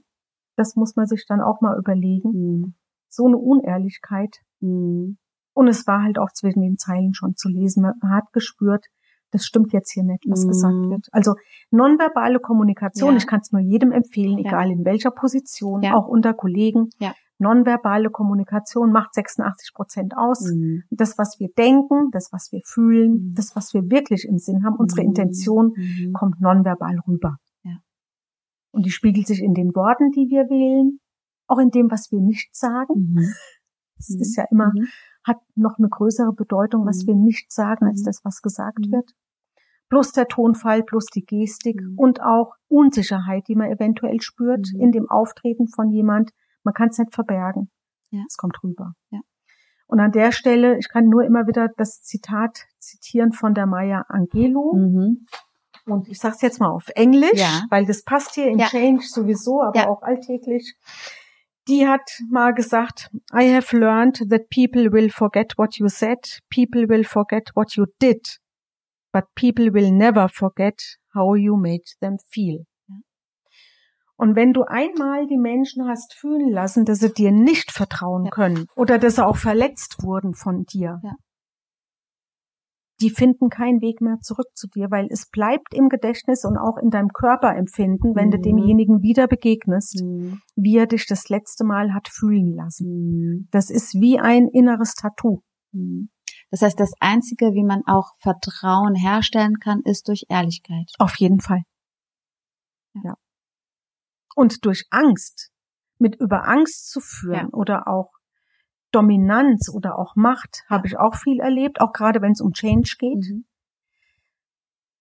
das muss man sich dann auch mal überlegen. Mhm. So eine Unehrlichkeit. Mhm. Und es war halt auch zwischen den Zeilen schon zu lesen. Man hat gespürt, das stimmt jetzt hier nicht, was mm. gesagt wird. Also nonverbale Kommunikation, ja. ich kann es nur jedem empfehlen, ja. egal in welcher Position, ja. auch unter Kollegen. Nonverbale Kommunikation macht 86 Prozent aus. Mm. Das, was wir denken, das, was wir fühlen, mm. das, was wir wirklich im Sinn haben, unsere Intention -hmm. kommt nonverbal rüber. Und die spiegelt sich in den Worten, die wir wählen, auch in dem, was wir nicht sagen. Mhm. Es ist ja immer, mhm. Hat noch eine größere Bedeutung, was mhm. wir nicht sagen, als mhm. das, was gesagt mhm. wird. Plus der Tonfall, plus die Gestik und auch Unsicherheit, die man eventuell spürt in dem Auftreten von jemand. Man kann es nicht verbergen. Ja. Es kommt rüber. Ja. Und an der Stelle, ich kann nur immer wieder das Zitat zitieren von der Maya Angelou. Mhm. Und ich sage es jetzt mal auf Englisch, ja. weil das passt hier in ja. Change sowieso, aber ja. auch alltäglich. Die hat mal gesagt, I have learned that people will forget what you said, people will forget what you did, but people will never forget how you made them feel. Und wenn du einmal die Menschen hast fühlen lassen, dass sie dir nicht vertrauen können oder dass sie auch verletzt wurden von dir, die finden keinen Weg mehr zurück zu dir, weil es bleibt im Gedächtnis und auch in deinem Körperempfinden, wenn mhm. du demjenigen wieder begegnest, mhm. wie er dich das letzte Mal hat fühlen lassen. Mhm. Das ist wie ein inneres Tattoo. Mhm. Das heißt, das Einzige, wie man auch Vertrauen herstellen kann, ist durch Ehrlichkeit. Auf jeden Fall. Ja. ja. Und durch Angst, mit über Angst zu führen ja. oder auch Dominanz oder auch Macht habe ich auch viel erlebt, auch gerade wenn es um Change geht. Mhm.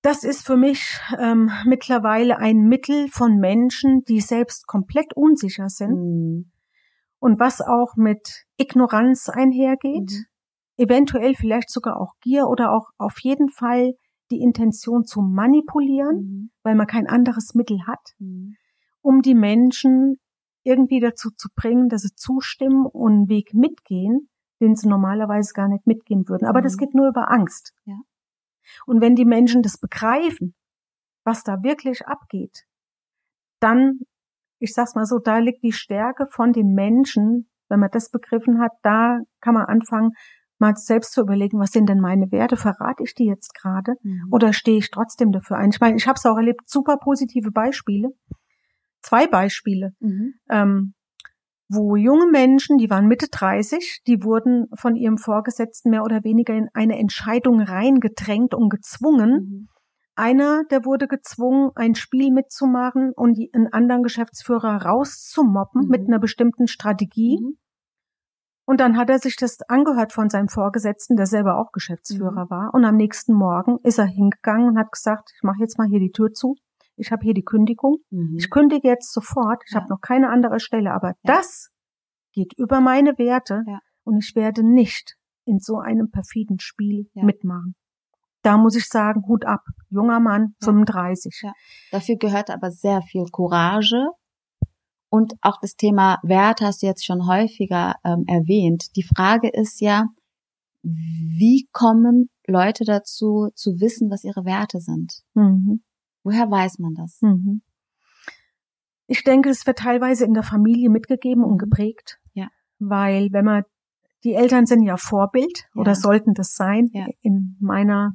Das ist für mich ähm, mittlerweile ein Mittel von Menschen, die selbst komplett unsicher sind mhm. und was auch mit Ignoranz einhergeht, mhm. eventuell vielleicht sogar auch Gier oder auch auf jeden Fall die Intention zu manipulieren, mhm. weil man kein anderes Mittel hat, mhm. um die Menschen irgendwie dazu zu bringen, dass sie zustimmen und einen Weg mitgehen, den sie normalerweise gar nicht mitgehen würden. Aber mhm. das geht nur über Angst. Ja. Und wenn die Menschen das begreifen, was da wirklich abgeht, dann, ich sag's mal so, da liegt die Stärke von den Menschen, wenn man das begriffen hat, da kann man anfangen, mal selbst zu überlegen, was sind denn meine Werte? Verrate ich die jetzt gerade? Mhm. Oder stehe ich trotzdem dafür ein? Ich meine, ich habe es auch erlebt, super positive Beispiele zwei Beispiele, mhm. ähm, wo junge Menschen, die waren Mitte 30, die wurden von ihrem Vorgesetzten mehr oder weniger in eine Entscheidung reingedrängt und gezwungen. Mhm. Einer, der wurde gezwungen, ein Spiel mitzumachen und einen anderen Geschäftsführer rauszumoppen mhm. mit einer bestimmten Strategie. Mhm. Und dann hat er sich das angehört von seinem Vorgesetzten, der selber auch Geschäftsführer mhm. war. Und am nächsten Morgen ist er hingegangen und hat gesagt, ich mache jetzt mal hier die Tür zu ich habe hier die Kündigung, mhm. ich kündige jetzt sofort, ich ja. habe noch keine andere Stelle, aber ja. das geht über meine Werte ja. und ich werde nicht in so einem perfiden Spiel mitmachen. Da muss ich sagen, Hut ab, junger Mann, 35. Dafür gehört aber sehr viel Courage und auch das Thema Wert hast du jetzt schon häufiger ähm, erwähnt. Die Frage ist ja, wie kommen Leute dazu, zu wissen, was ihre Werte sind? Mhm. Woher weiß man das? Mhm. Ich denke, es wird teilweise in der Familie mitgegeben und geprägt. Ja. Weil wenn man, die Eltern sind ja Vorbild ja. oder sollten das sein ja. in meiner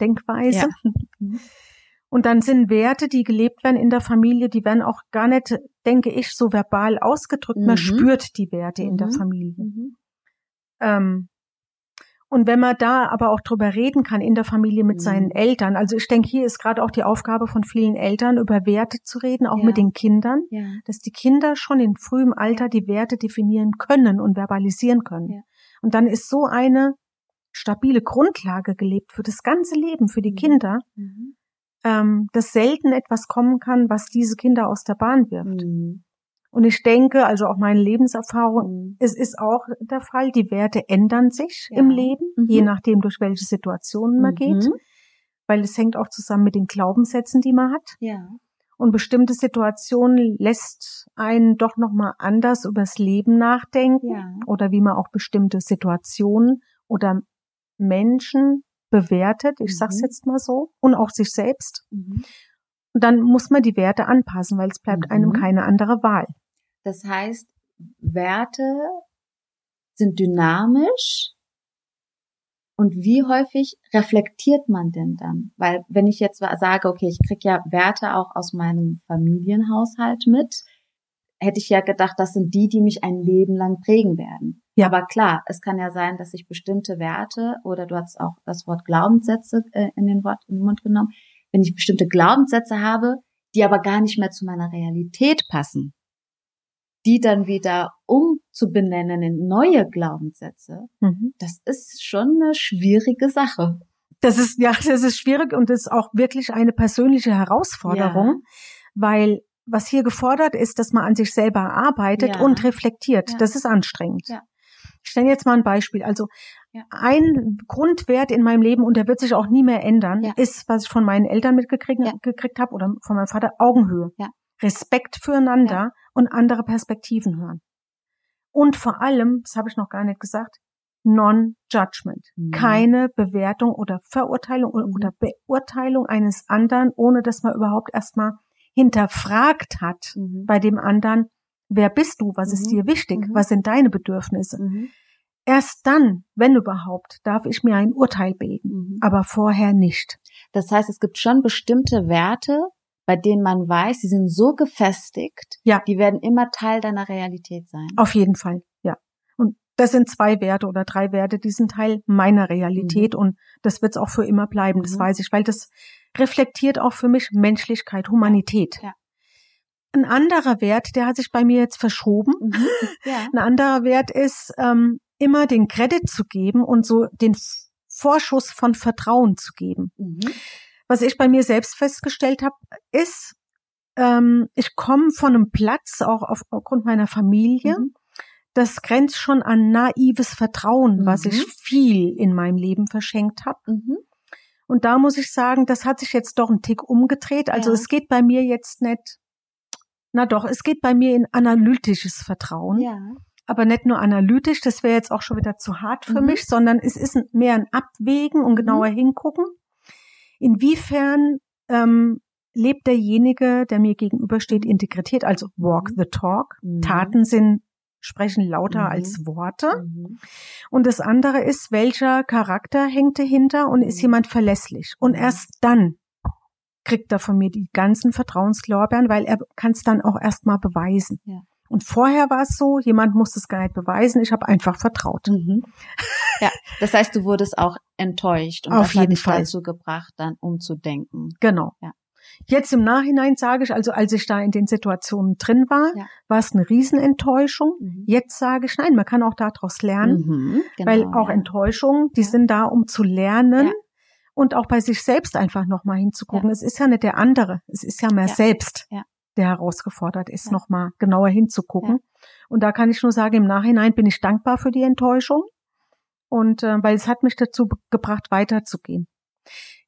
Denkweise. Ja. Mhm. Und dann sind Werte, die gelebt werden in der Familie, die werden auch gar nicht, denke ich, so verbal ausgedrückt. Mhm. Man spürt die Werte in der mhm. Familie. Mhm. Ähm, und wenn man da aber auch drüber reden kann in der Familie mit mhm. seinen Eltern, also ich denke, hier ist gerade auch die Aufgabe von vielen Eltern, über Werte zu reden, auch ja. mit den Kindern, ja. dass die Kinder schon in frühem Alter die Werte definieren können und verbalisieren können. Ja. Und dann ist so eine stabile Grundlage gelebt für das ganze Leben, für die mhm. Kinder, mhm. ähm, dass selten etwas kommen kann, was diese Kinder aus der Bahn wirft. Mhm. Und ich denke, also auch meine Lebenserfahrung, mhm. es ist auch der Fall, die Werte ändern sich ja. im Leben, mhm. je nachdem, durch welche Situationen man mhm. geht. Weil es hängt auch zusammen mit den Glaubenssätzen, die man hat. Ja. Und bestimmte Situationen lässt einen doch nochmal anders übers Leben nachdenken. Ja. Oder wie man auch bestimmte Situationen oder Menschen bewertet. Ich mhm. sag's jetzt mal so. Und auch sich selbst. Und dann muss man die Werte anpassen, weil es bleibt mhm. einem keine andere Wahl. Das heißt, Werte sind dynamisch Und wie häufig reflektiert man denn dann? Weil wenn ich jetzt sage, okay, ich krieg ja Werte auch aus meinem Familienhaushalt mit, hätte ich ja gedacht, das sind die, die mich ein Leben lang prägen werden. Ja. Aber klar, es kann ja sein, dass ich bestimmte Werte oder du hast auch das Wort Glaubenssätze äh, in den Wort in den Mund genommen, wenn ich bestimmte Glaubenssätze habe, die aber gar nicht mehr zu meiner Realität passen, die dann wieder umzubenennen in neue Glaubenssätze, mhm. das ist schon eine schwierige Sache. Das ist, ja, das ist schwierig und ist auch wirklich eine persönliche Herausforderung, ja. weil was hier gefordert ist, dass man an sich selber arbeitet ja. und reflektiert. Ja. Das ist anstrengend. Ich stelle jetzt mal ein Beispiel. Also ein Grundwert in meinem Leben, und der wird sich auch nie mehr ändern, ist, was ich von meinen Eltern mitgekriegt gekriegt habe oder von meinem Vater, Augenhöhe. Respekt füreinander und andere Perspektiven hören. Und vor allem, das habe ich noch gar nicht gesagt, Non-Judgment. Mhm. Keine Bewertung oder Verurteilung mhm. oder Beurteilung eines anderen, ohne dass man überhaupt erstmal hinterfragt hat mhm. bei dem anderen, wer bist du, was mhm. ist dir wichtig, mhm. was sind deine Bedürfnisse. Mhm. Erst dann, wenn überhaupt, darf ich mir ein Urteil bilden, mhm. aber vorher nicht. Das heißt, es gibt schon bestimmte Werte, bei denen man weiß, sie sind so gefestigt, ja. die werden immer Teil deiner Realität sein. Auf jeden Fall, ja. Und das sind zwei Werte oder drei Werte, die sind Teil meiner Realität mhm. und das wird es auch für immer bleiben, das weiß ich, weil das reflektiert auch für mich Menschlichkeit, Humanität. Ja. Ein anderer Wert, der hat sich bei mir jetzt verschoben. Mhm. Ja. Ein anderer Wert ist, ähm, immer den Credit zu geben und so den Vorschuss von Vertrauen zu geben. Mhm. Was ich bei mir selbst festgestellt habe, ist, ähm, ich komme von einem Platz, auch auf, aufgrund meiner Familie, mhm. das grenzt schon an naives Vertrauen, was ich mhm. viel in meinem Leben verschenkt habe. Mhm. Und da muss ich sagen, das hat sich jetzt doch ein Tick umgedreht. Also ja. es geht bei mir jetzt nicht, na doch, es geht bei mir in analytisches Vertrauen. Ja. Aber nicht nur analytisch, das wäre jetzt auch schon wieder zu hart für mhm. mich, sondern es ist mehr ein Abwägen und genauer mhm. hingucken. Inwiefern ähm, lebt derjenige, der mir gegenübersteht, integriert, also walk mhm. the talk. Mhm. Taten sind sprechen lauter mhm. als Worte. Mhm. Und das andere ist, welcher Charakter hängt dahinter und ist mhm. jemand verlässlich? Und mhm. erst dann kriegt er von mir die ganzen Vertrauenslorbeeren, weil er kann es dann auch erstmal beweisen. Ja. Und vorher war es so, jemand muss es gar nicht beweisen, ich habe einfach vertraut. Mhm. Ja, das heißt, du wurdest auch enttäuscht und Auf das jeden hat dich Fall. dazu gebracht, dann umzudenken. Genau. Ja. Jetzt im Nachhinein sage ich, also als ich da in den Situationen drin war, ja. war es eine Riesenenttäuschung. Mhm. Jetzt sage ich, nein, man kann auch daraus lernen, mhm, genau, weil auch ja. Enttäuschungen, die ja. sind da, um zu lernen und auch bei sich selbst einfach nochmal hinzugucken. Es ist ja nicht der andere, es ist ja mehr selbst, der herausgefordert ist, ja. nochmal genauer hinzugucken. Und da kann ich nur sagen, im Nachhinein bin ich dankbar für die Enttäuschung und äh, weil es hat mich dazu gebracht, weiterzugehen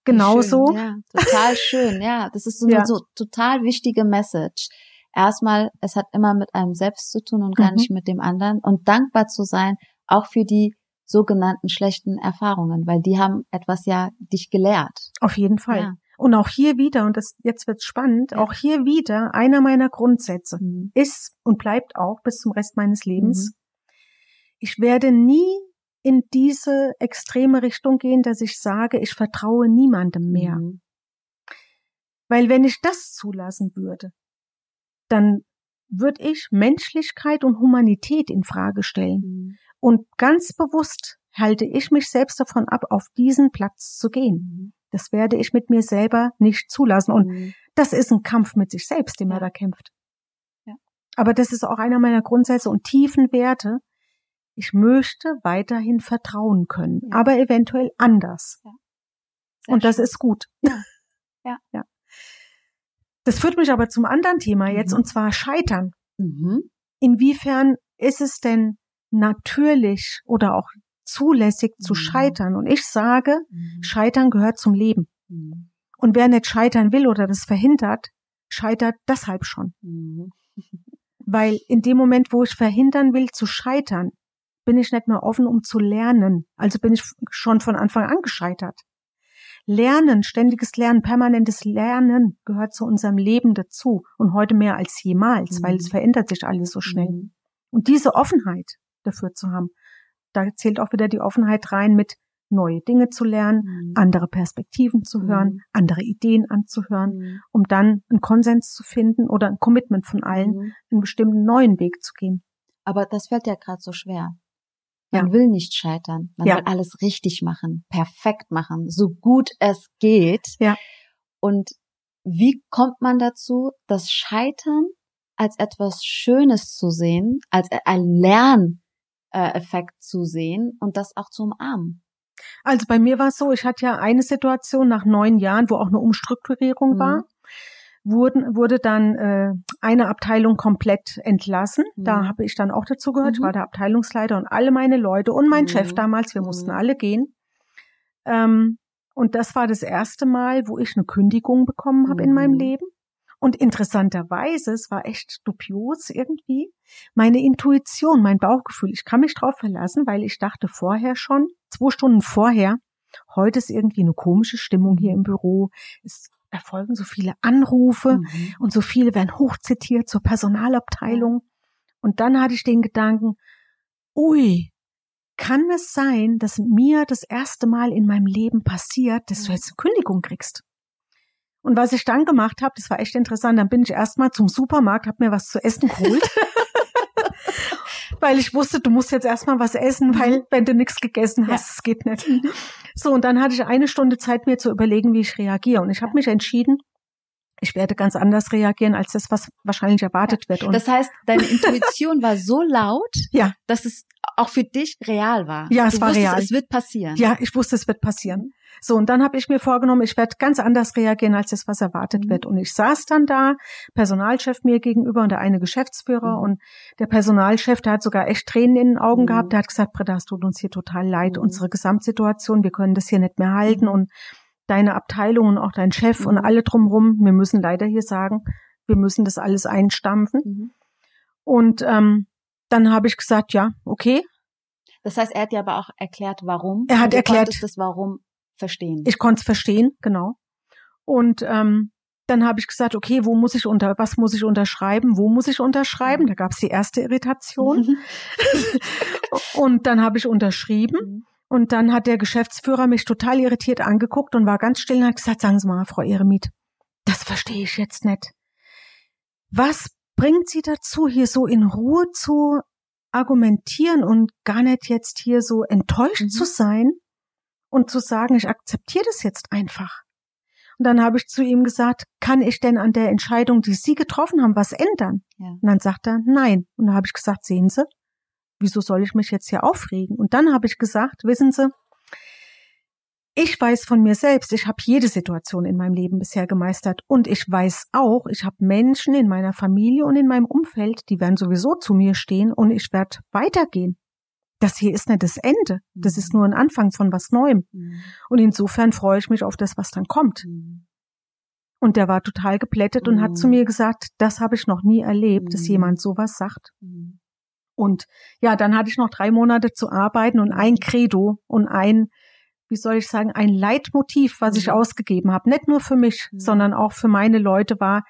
genauso. Schön, ja, total schön, ja. Das ist so eine so total wichtige Message. Erstmal, es hat immer mit einem selbst zu tun und gar mhm. nicht mit dem anderen und dankbar zu sein, auch für die sogenannten schlechten Erfahrungen, weil die haben etwas ja dich gelehrt. Auf jeden Fall. Ja. Und auch hier wieder, und das, jetzt wird's spannend, auch hier wieder, einer meiner Grundsätze mhm. ist und bleibt auch bis zum Rest meines Lebens. Mhm. Ich werde nie in diese extreme Richtung gehen, dass ich sage, ich vertraue niemandem mehr. Mhm. Weil wenn ich das zulassen würde, dann würde ich Menschlichkeit und Humanität in Frage stellen. Mhm. Und ganz bewusst halte ich mich selbst davon ab, auf diesen Platz zu gehen. Das werde ich mit mir selber nicht zulassen. Und mhm. das ist ein Kampf mit sich selbst, den man da kämpft. Ja. Aber das ist auch einer meiner Grundsätze und tiefen Werte, ich möchte weiterhin vertrauen können, ja. aber eventuell anders. Und das schön. ist gut. Ja. ja. Das führt mich aber zum anderen Thema jetzt, mhm. und zwar Scheitern. Mhm. Inwiefern ist es denn natürlich oder auch zulässig mhm. zu scheitern? Und ich sage, mhm. Scheitern gehört zum Leben. Mhm. Und wer nicht scheitern will oder das verhindert, scheitert deshalb schon. Mhm. Weil in dem Moment, wo ich verhindern will zu scheitern, bin ich nicht mehr offen, um zu lernen. Also bin ich schon von Anfang an gescheitert. Lernen, ständiges Lernen, permanentes Lernen gehört zu unserem Leben dazu und heute mehr als jemals, mhm. weil es mhm. verändert sich alles so schnell. Mhm. Und diese Offenheit dafür zu haben, da zählt auch wieder die Offenheit rein mit neue Dinge zu lernen, mhm. andere Perspektiven zu hören, mhm. andere Ideen anzuhören, mhm. um dann einen Konsens zu finden oder ein Commitment von allen, mhm. einen bestimmten neuen Weg zu gehen. Aber das fällt ja gerade so schwer. Man ja. will nicht scheitern. Man ja. will alles richtig machen, perfekt machen, so gut es geht. Ja. Und wie kommt man dazu, das Scheitern als etwas Schönes zu sehen, als ein Lerneffekt zu sehen und das auch zu umarmen? Also bei mir war es so, ich hatte ja eine Situation nach neun Jahren, wo auch eine Umstrukturierung mhm. war wurden, wurde dann äh, eine Abteilung komplett entlassen. Mhm. Da habe ich dann auch dazu gehört. Mhm. Ich war der Abteilungsleiter und alle meine Leute und mein mhm. Chef damals, wir mussten mhm. alle gehen. Ähm, und das war das erste Mal, wo ich eine Kündigung bekommen habe in meinem mhm. Leben. Und interessanterweise, es war echt dubios irgendwie, meine Intuition, mein Bauchgefühl, ich kann mich drauf verlassen, weil ich dachte vorher schon, zwei Stunden vorher, heute ist irgendwie eine komische Stimmung hier im Büro. Es erfolgen so viele Anrufe mhm. und so viele werden hochzitiert zur Personalabteilung. Und dann hatte ich den Gedanken, ui, kann es sein, dass mir das erste Mal in meinem Leben passiert, dass du jetzt eine Kündigung kriegst? Und was ich dann gemacht habe, das war echt interessant, dann bin ich erstmal zum Supermarkt, habe mir was zu essen geholt. weil ich wusste, du musst jetzt erstmal was essen, mhm. weil wenn du nichts gegessen hast, es ja. geht nicht. Mhm. So, und dann hatte ich eine Stunde Zeit, mir zu überlegen, wie ich reagiere. Und ich habe mich entschieden, ich werde ganz anders reagieren als das, was wahrscheinlich erwartet wird. Und das heißt, deine Intuition war so laut, ja. dass es auch für dich real war. Ja, es du war wusstest, real. Es wird passieren. Ja, ich wusste, es wird passieren. So, und dann habe ich mir vorgenommen, ich werde ganz anders reagieren, als das, was erwartet mhm. wird. Und ich saß dann da, Personalchef mir gegenüber und der eine Geschäftsführer mhm. und der Personalchef, der hat sogar echt Tränen in den Augen mhm. gehabt. Der hat gesagt, Britta, es tut uns hier total leid, mhm. unsere Gesamtsituation, wir können das hier nicht mehr halten mhm. und deine Abteilung und auch dein Chef und mhm. alle drumherum, wir müssen leider hier sagen, wir müssen das alles einstampfen. Und ähm, dann habe ich gesagt, ja, okay, das heißt, er hat dir aber auch erklärt, warum. Er hat erklärt, das Warum verstehen. Ich konnte es verstehen, genau. Und ähm, dann habe ich gesagt, okay, wo muss ich unter, was muss ich unterschreiben, wo muss ich unterschreiben? Da gab es die erste Irritation. und dann habe ich unterschrieben. Und dann hat der Geschäftsführer mich total irritiert angeguckt und war ganz still und hat gesagt, sagen Sie mal, Frau Eremit, das verstehe ich jetzt nicht. Was bringt Sie dazu, hier so in Ruhe zu argumentieren und gar nicht jetzt hier so enttäuscht mhm. zu sein? und zu sagen, ich akzeptiere das jetzt einfach. Und dann habe ich zu ihm gesagt, kann ich denn an der Entscheidung, die Sie getroffen haben, was ändern? Ja. Und dann sagt er, nein. Und dann habe ich gesagt, sehen Sie, wieso soll ich mich jetzt hier aufregen? Und dann habe ich gesagt, wissen Sie, ich weiß von mir selbst, ich habe jede Situation in meinem Leben bisher gemeistert und ich weiß auch, ich habe Menschen in meiner Familie und in meinem Umfeld, die werden sowieso zu mir stehen und ich werde weitergehen das hier ist nicht das Ende. Das ist mhm. nur ein Anfang von was Neuem. Mhm. Und insofern freue ich mich auf das, was dann kommt. Mhm. Und der war total geplättet und hat zu mir gesagt, das habe ich noch nie erlebt, dass jemand sowas sagt. Und ja, dann hatte ich noch drei Monate zu arbeiten und ein Credo und ein, wie soll ich sagen, ein Leitmotiv, was ich ausgegeben habe. Nicht nur für mich, sondern auch für meine Leute war,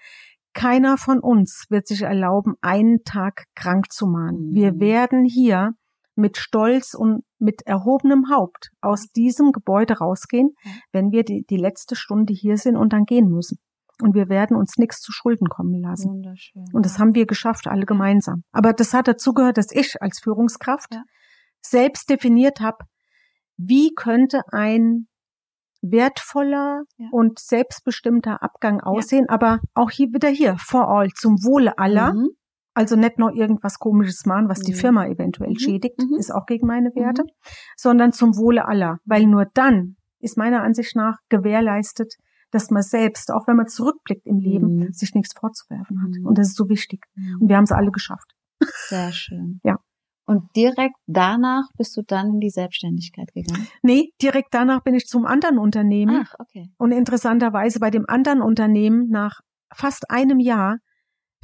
keiner von uns wird sich erlauben, einen Tag krank zu mahnen. Wir werden hier mit Stolz und mit erhobenem Haupt aus diesem Gebäude rausgehen, wenn wir die, die letzte Stunde hier sind und dann gehen müssen. Und wir werden uns nichts zu Schulden kommen lassen. Wunderschön. Und das haben wir geschafft, alle gemeinsam. Aber das hat dazu gehört, dass ich als Führungskraft ja. selbst definiert habe, wie könnte ein wertvoller ja. und selbstbestimmter Abgang aussehen, ja. aber auch hier wieder hier, for all, zum Wohle aller. Mhm. Also nicht nur irgendwas komisches machen, was die mhm. Firma eventuell mhm. schädigt, mhm. ist auch gegen meine Werte, mhm. sondern zum Wohle aller. Weil nur dann ist meiner Ansicht nach gewährleistet, dass man selbst, auch wenn man zurückblickt im Leben, mhm. sich nichts vorzuwerfen hat. Und das ist so wichtig. Und wir haben es alle geschafft. Sehr schön. Ja. Und direkt danach bist du dann in die Selbstständigkeit gegangen? Nee, direkt danach bin ich zum anderen Unternehmen. Ach, okay. Und interessanterweise bei dem anderen Unternehmen nach fast einem Jahr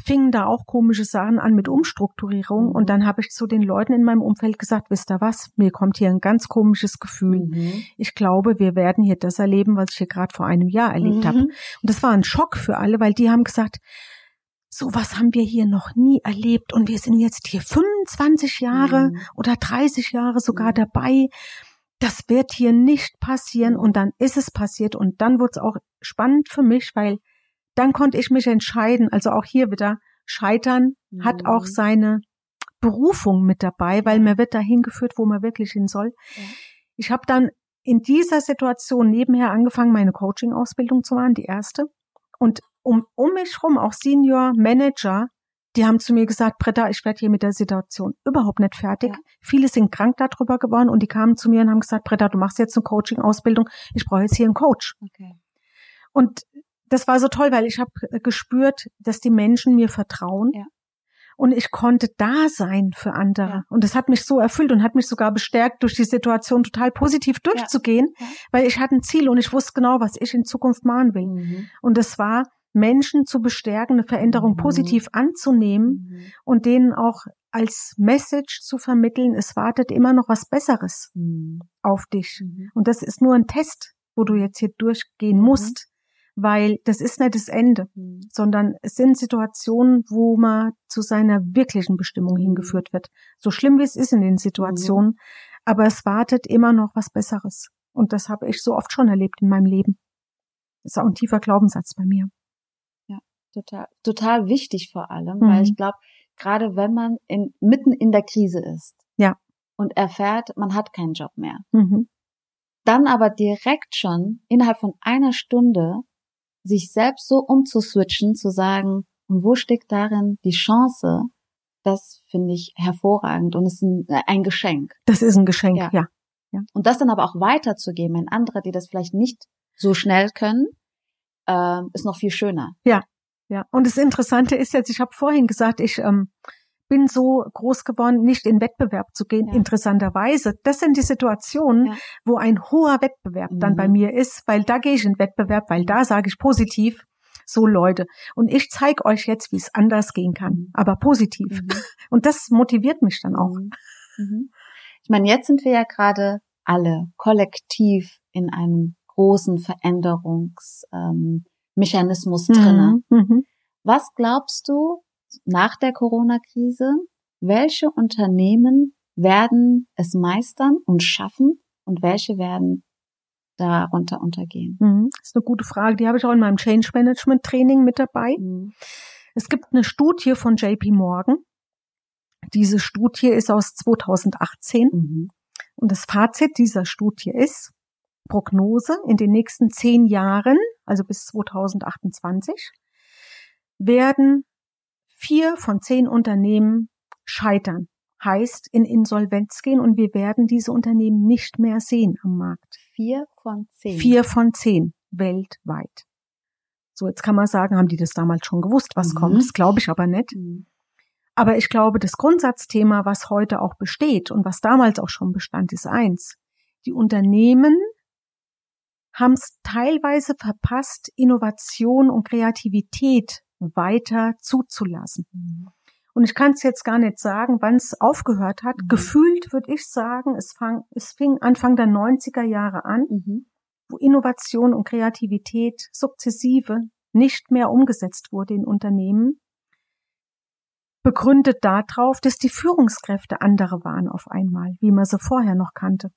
fingen da auch komische Sachen an mit Umstrukturierung. Und dann habe ich zu den Leuten in meinem Umfeld gesagt, wisst ihr was, mir kommt hier ein ganz komisches Gefühl. Mhm. Ich glaube, wir werden hier das erleben, was ich hier gerade vor einem Jahr erlebt mhm. habe. Und das war ein Schock für alle, weil die haben gesagt, so was haben wir hier noch nie erlebt. Und wir sind jetzt hier 25 Jahre mhm. oder 30 Jahre sogar mhm. dabei. das wird hier nicht passieren und dann ist es passiert und dann wurde es auch spannend für mich, weil dann konnte ich mich entscheiden, also auch hier wieder, Scheitern mhm. hat auch seine Berufung mit dabei, weil man wird dahin geführt, wo man wirklich hin soll. Ja. Ich habe dann in dieser Situation nebenher angefangen, meine Coaching-Ausbildung zu machen, die erste. Und um, um mich rum, auch Senior Manager, die haben zu mir gesagt, Britta, ich werde hier mit der Situation überhaupt nicht fertig. Ja. Viele sind krank darüber geworden und die kamen zu mir und haben gesagt, Britta, du machst jetzt eine Coaching-Ausbildung, ich brauche jetzt hier einen Coach. Okay. Und das war so toll, weil ich habe gespürt, dass die Menschen mir vertrauen. Ja. Und ich konnte da sein für andere. Ja. Und das hat mich so erfüllt und hat mich sogar bestärkt, durch die Situation total positiv durchzugehen, ja. weil ich hatte ein Ziel und ich wusste genau, was ich in Zukunft machen will. Mhm. Und das war, Menschen zu bestärken, eine Veränderung mhm. positiv anzunehmen mhm. und denen auch als Message zu vermitteln, es wartet immer noch was Besseres mhm. auf dich. Mhm. Und das ist nur ein Test, wo du jetzt hier durchgehen mhm. musst weil das ist nicht das Ende, mhm. sondern es sind Situationen, wo man zu seiner wirklichen Bestimmung mhm. hingeführt wird. So schlimm wie es ist in den Situationen, mhm. aber es wartet immer noch was Besseres. Und das habe ich so oft schon erlebt in meinem Leben. Das ist auch ein tiefer Glaubenssatz bei mir. Ja, total, total wichtig vor allem, weil ich mhm. glaube, gerade wenn man in, mitten in der Krise ist. Ja. Und erfährt, man hat keinen Job mehr. Mhm. Dann aber direkt schon innerhalb von einer Stunde sich selbst so umzuswitchen, zu sagen, und wo steckt darin die Chance, das finde ich hervorragend und ist ein, äh, ein Geschenk. Das ist ein Geschenk, ja. ja. ja. Und das dann aber auch weiterzugeben an andere, die das vielleicht nicht so schnell können, äh, ist noch viel schöner. Ja, ja. Und das Interessante ist jetzt, ich habe vorhin gesagt, ich ähm, bin so groß geworden, nicht in Wettbewerb zu gehen. Ja. Interessanterweise, das sind die Situationen, ja. wo ein hoher Wettbewerb mhm. dann bei mhm. mir ist, weil da gehe ich in Wettbewerb, weil da sage ich positiv, so Leute. Und ich zeige euch jetzt, wie es anders gehen kann, mhm. aber positiv. Mhm. Und das motiviert mich dann auch. Mhm. mhm. Ich meine, jetzt sind wir ja gerade alle kollektiv in einem großen Veränderungsmechanismus ähm, drinne. Was glaubst du, nach der Corona-Krise, welche Unternehmen werden es meistern und schaffen und welche werden darunter untergehen? Mhm. Das ist eine gute Frage. Die habe ich auch in meinem Change Management Training mit dabei. Mhm. Es gibt eine Studie von JP Morgan. Diese Studie ist aus 2018. Mhm. Und das Fazit dieser Studie ist, Prognose in den nächsten zehn Jahren, also bis 2028, werden vier von zehn Unternehmen scheitern. Heißt in Insolvenz gehen und wir werden diese Unternehmen nicht mehr sehen am Markt. Vier von zehn. Vier von zehn weltweit. So, jetzt kann man sagen, haben die das damals schon gewusst, was mhm. kommt? Das glaube ich aber nicht. Mhm. Aber ich glaube, das Grundsatzthema, was heute auch besteht und was damals auch schon bestand, ist eins. Die Unternehmen haben es teilweise verpasst, Innovation und Kreativität weiter zuzulassen. Mhm. Und ich kann es jetzt gar nicht sagen, wann es aufgehört hat. Mhm. Gefühlt würde ich sagen, es, fang, es fing Anfang der 90er Jahre an, mhm. wo Innovation und Kreativität sukzessive nicht mehr umgesetzt wurde in Unternehmen, begründet darauf, dass die Führungskräfte andere waren auf einmal, wie man sie vorher noch kannte.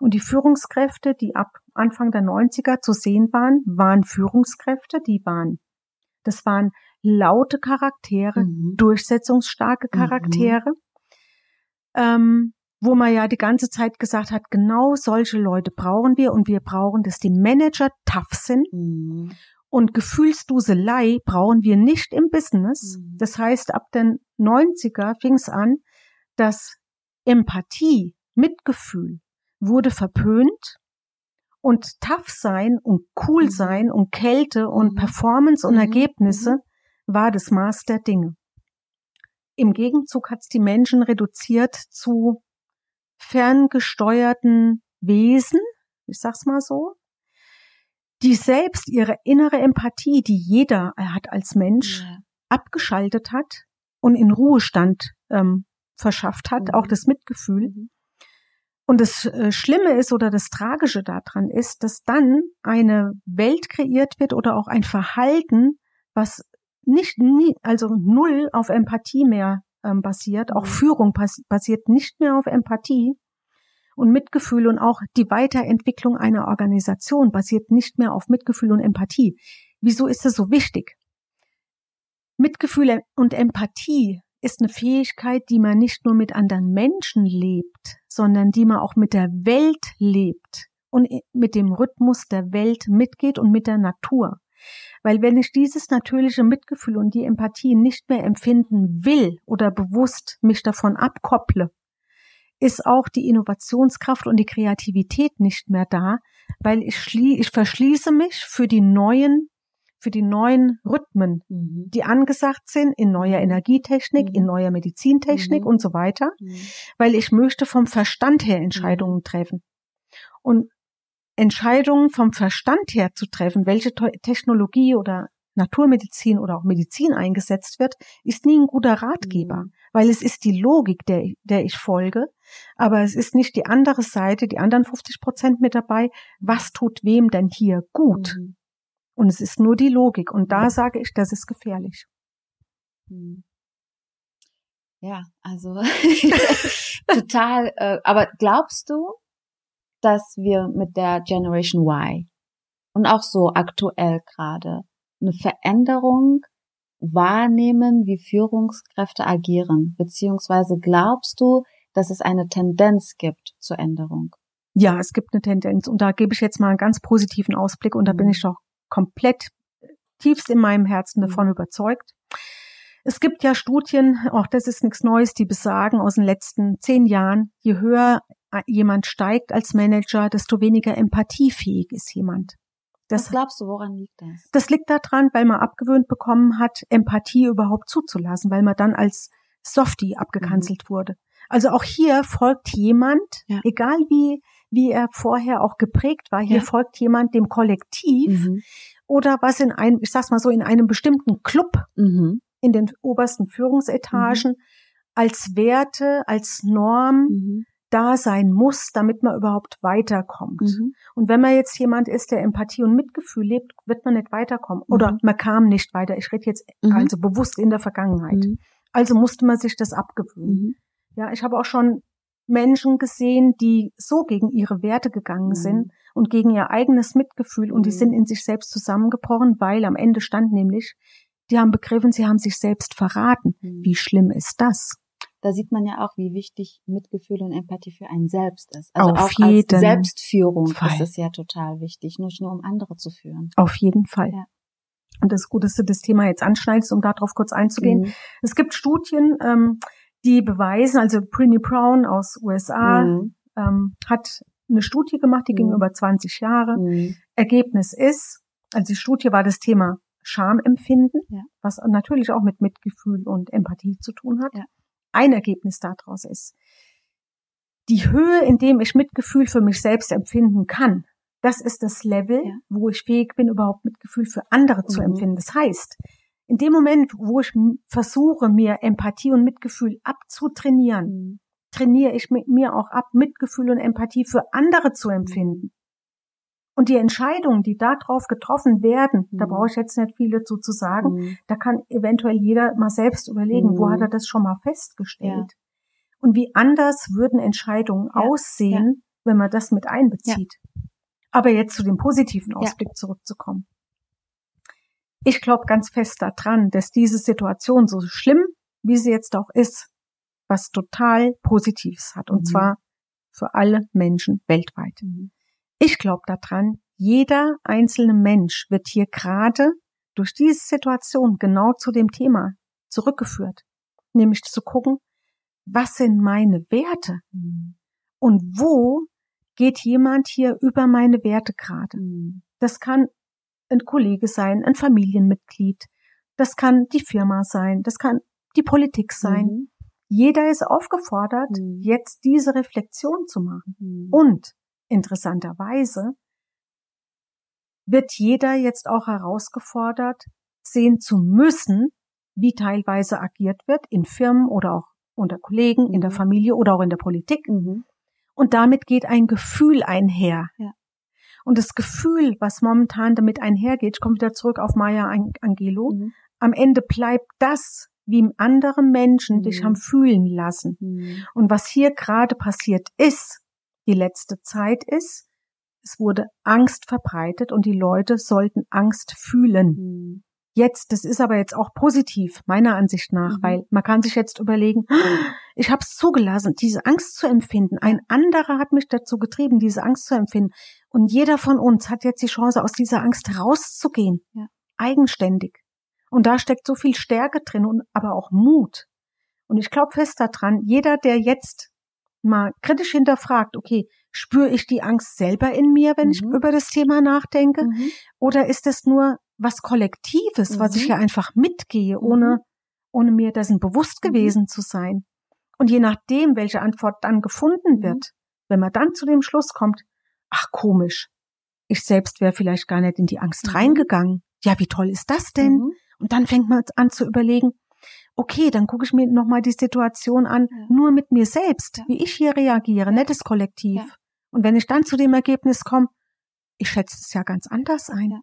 Und die Führungskräfte, die ab Anfang der 90er zu sehen waren, waren Führungskräfte, die waren, das waren laute Charaktere, mhm. durchsetzungsstarke mhm. Charaktere, mhm. ähm, wo man ja die ganze Zeit gesagt hat, genau solche Leute brauchen wir und wir brauchen, dass die Manager tough sind. Mhm. Und Gefühlsduselei brauchen wir nicht im Business. Mhm. Das heißt, ab den 90er fing es an, dass Empathie, Mitgefühl wurde verpönt und tough sein und cool mhm. sein und Kälte und Performance und Ergebnisse war das Maß der Dinge. Im Gegenzug hat es die Menschen reduziert zu ferngesteuerten Wesen, ich sag's mal so, die selbst ihre innere Empathie, die jeder hat als Mensch, ja. abgeschaltet hat und in Ruhestand ähm, verschafft hat, mhm. auch das Mitgefühl. Mhm. Und das äh, Schlimme ist oder das Tragische daran ist, dass dann eine Welt kreiert wird oder auch ein Verhalten, was nicht nie, also null auf Empathie mehr ähm, basiert, auch mhm. Führung basiert nicht mehr auf Empathie. Und Mitgefühl und auch die Weiterentwicklung einer Organisation basiert nicht mehr auf Mitgefühl und Empathie. Wieso ist das so wichtig? Mitgefühl und Empathie ist eine Fähigkeit, die man nicht nur mit anderen Menschen lebt, sondern die man auch mit der Welt lebt und mit dem Rhythmus der Welt mitgeht und mit der Natur. Weil wenn ich dieses natürliche Mitgefühl und die Empathie nicht mehr empfinden will oder bewusst mich davon abkopple, ist auch die Innovationskraft und die Kreativität nicht mehr da, weil ich, schlie ich verschließe mich für die neuen für die neuen Rhythmen, mhm. die angesagt sind in neuer Energietechnik, mhm. in neuer Medizintechnik mhm. und so weiter, mhm. weil ich möchte vom Verstand her Entscheidungen mhm. treffen. Und Entscheidungen vom Verstand her zu treffen, welche Technologie oder Naturmedizin oder auch Medizin eingesetzt wird, ist nie ein guter Ratgeber, mhm. weil es ist die Logik, der, der ich folge, aber es ist nicht die andere Seite, die anderen 50 Prozent mit dabei, was tut wem denn hier gut? Mhm. Und es ist nur die Logik. Und da sage ich, das ist gefährlich. Hm. Ja, also total. Äh, aber glaubst du, dass wir mit der Generation Y und auch so aktuell gerade eine Veränderung wahrnehmen, wie Führungskräfte agieren? Beziehungsweise glaubst du, dass es eine Tendenz gibt zur Änderung? Ja, es gibt eine Tendenz. Und da gebe ich jetzt mal einen ganz positiven Ausblick und da bin mhm. ich doch komplett tiefst in meinem Herzen davon mhm. überzeugt. Es gibt ja Studien, auch das ist nichts Neues, die besagen aus den letzten zehn Jahren, je höher jemand steigt als Manager, desto weniger empathiefähig ist jemand. Das, Was glaubst du, woran liegt das? Das liegt daran, weil man abgewöhnt bekommen hat, Empathie überhaupt zuzulassen, weil man dann als Softie abgekanzelt mhm. wurde. Also auch hier folgt jemand, ja. egal wie wie er vorher auch geprägt war. Hier ja. folgt jemand dem Kollektiv mhm. oder was in einem, ich sag's mal so, in einem bestimmten Club mhm. In den obersten Führungsetagen mhm. als Werte, als Norm mhm. da sein muss, damit man überhaupt weiterkommt. Mhm. Und wenn man jetzt jemand ist, der Empathie und Mitgefühl lebt, wird man nicht weiterkommen. Oder mhm. man kam nicht weiter. Ich rede jetzt also bewusst in der Vergangenheit. Also musste man sich das abgewöhnen. Ja, ich habe auch schon Menschen gesehen, die so gegen ihre Werte gegangen mhm. sind und gegen ihr eigenes Mitgefühl und die mhm. sind in sich selbst zusammengebrochen, weil am Ende stand nämlich, die haben begriffen, sie haben sich selbst verraten. Mhm. Wie schlimm ist das? Da sieht man ja auch, wie wichtig Mitgefühl und Empathie für einen selbst ist. Also Auf auch jeden als Selbstführung Fall. ist es ja total wichtig, nicht nur um andere zu führen. Auf jeden Fall. Ja. Und das ist gut, dass du das Thema jetzt anschneidest, um darauf kurz einzugehen. Mhm. Es gibt Studien, ähm, die beweisen, also Brinny Brown aus USA mhm. ähm, hat eine Studie gemacht, die mhm. ging über 20 Jahre. Mhm. Ergebnis ist, also die Studie war das Thema Schamempfinden, ja. was natürlich auch mit Mitgefühl und Empathie zu tun hat. Ja. Ein Ergebnis daraus ist, die Höhe, in dem ich Mitgefühl für mich selbst empfinden kann, das ist das Level, ja. wo ich fähig bin, überhaupt Mitgefühl für andere zu mhm. empfinden. Das heißt, in dem Moment, wo ich versuche, mir Empathie und Mitgefühl abzutrainieren, mhm. trainiere ich mit mir auch ab, Mitgefühl und Empathie für andere zu empfinden. Und die Entscheidungen, die darauf getroffen werden, mhm. da brauche ich jetzt nicht viel dazu zu sagen, mhm. da kann eventuell jeder mal selbst überlegen, wo hat er das schon mal festgestellt? Ja. Und wie anders würden Entscheidungen ja. aussehen, ja. wenn man das mit einbezieht. Aber jetzt zu dem positiven Ausblick zurückzukommen. Ich glaube ganz fest daran, dass diese Situation so schlimm, wie sie jetzt auch ist, was total Positives hat. Und mhm. zwar für alle Menschen weltweit. Mhm. Ich glaube daran, jeder einzelne Mensch wird hier gerade durch diese Situation genau zu dem Thema zurückgeführt. Nämlich zu gucken, was sind meine Werte? Und wo geht jemand hier über meine Werte gerade? Das kann ein Kollege sein, ein Familienmitglied. Das kann die Firma sein, das kann die Politik sein. Mhm. Jeder ist aufgefordert, mhm. jetzt diese Reflexion zu machen. Mhm. Und interessanterweise wird jeder jetzt auch herausgefordert, sehen zu müssen, wie teilweise agiert wird in Firmen oder auch unter Kollegen, in der mhm. Familie oder auch in der Politik. Mhm. Und damit geht ein Gefühl einher. Ja. Und das Gefühl, was momentan damit einhergeht, ich komme wieder zurück auf Maya Angelo, mhm. am Ende bleibt das, wie andere Menschen mhm. dich haben fühlen lassen. Mhm. Und was hier gerade passiert ist, die letzte Zeit ist, es wurde Angst verbreitet und die Leute sollten Angst fühlen. Mhm. Jetzt, das ist aber jetzt auch positiv, meiner Ansicht nach, mhm. weil man kann sich jetzt überlegen, ich habe es zugelassen, diese Angst zu empfinden. Ein anderer hat mich dazu getrieben, diese Angst zu empfinden. Und jeder von uns hat jetzt die Chance, aus dieser Angst rauszugehen, ja. eigenständig. Und da steckt so viel Stärke drin und aber auch Mut. Und ich glaube fest daran, jeder, der jetzt mal kritisch hinterfragt, okay, spüre ich die Angst selber in mir, wenn mhm. ich über das Thema nachdenke? Mhm. Oder ist es nur was Kollektives, mhm. was ich mhm. ja einfach mitgehe, mhm. ohne, ohne mir dessen bewusst mhm. gewesen zu sein? Und je nachdem, welche Antwort dann gefunden wird, wenn man dann zu dem Schluss kommt, ach komisch, ich selbst wäre vielleicht gar nicht in die Angst reingegangen. Ja, wie toll ist das denn? Und dann fängt man an zu überlegen, okay, dann gucke ich mir nochmal die Situation an, ja. nur mit mir selbst, ja. wie ich hier reagiere, ja. nettes Kollektiv. Und wenn ich dann zu dem Ergebnis komme, ich schätze es ja ganz anders ein,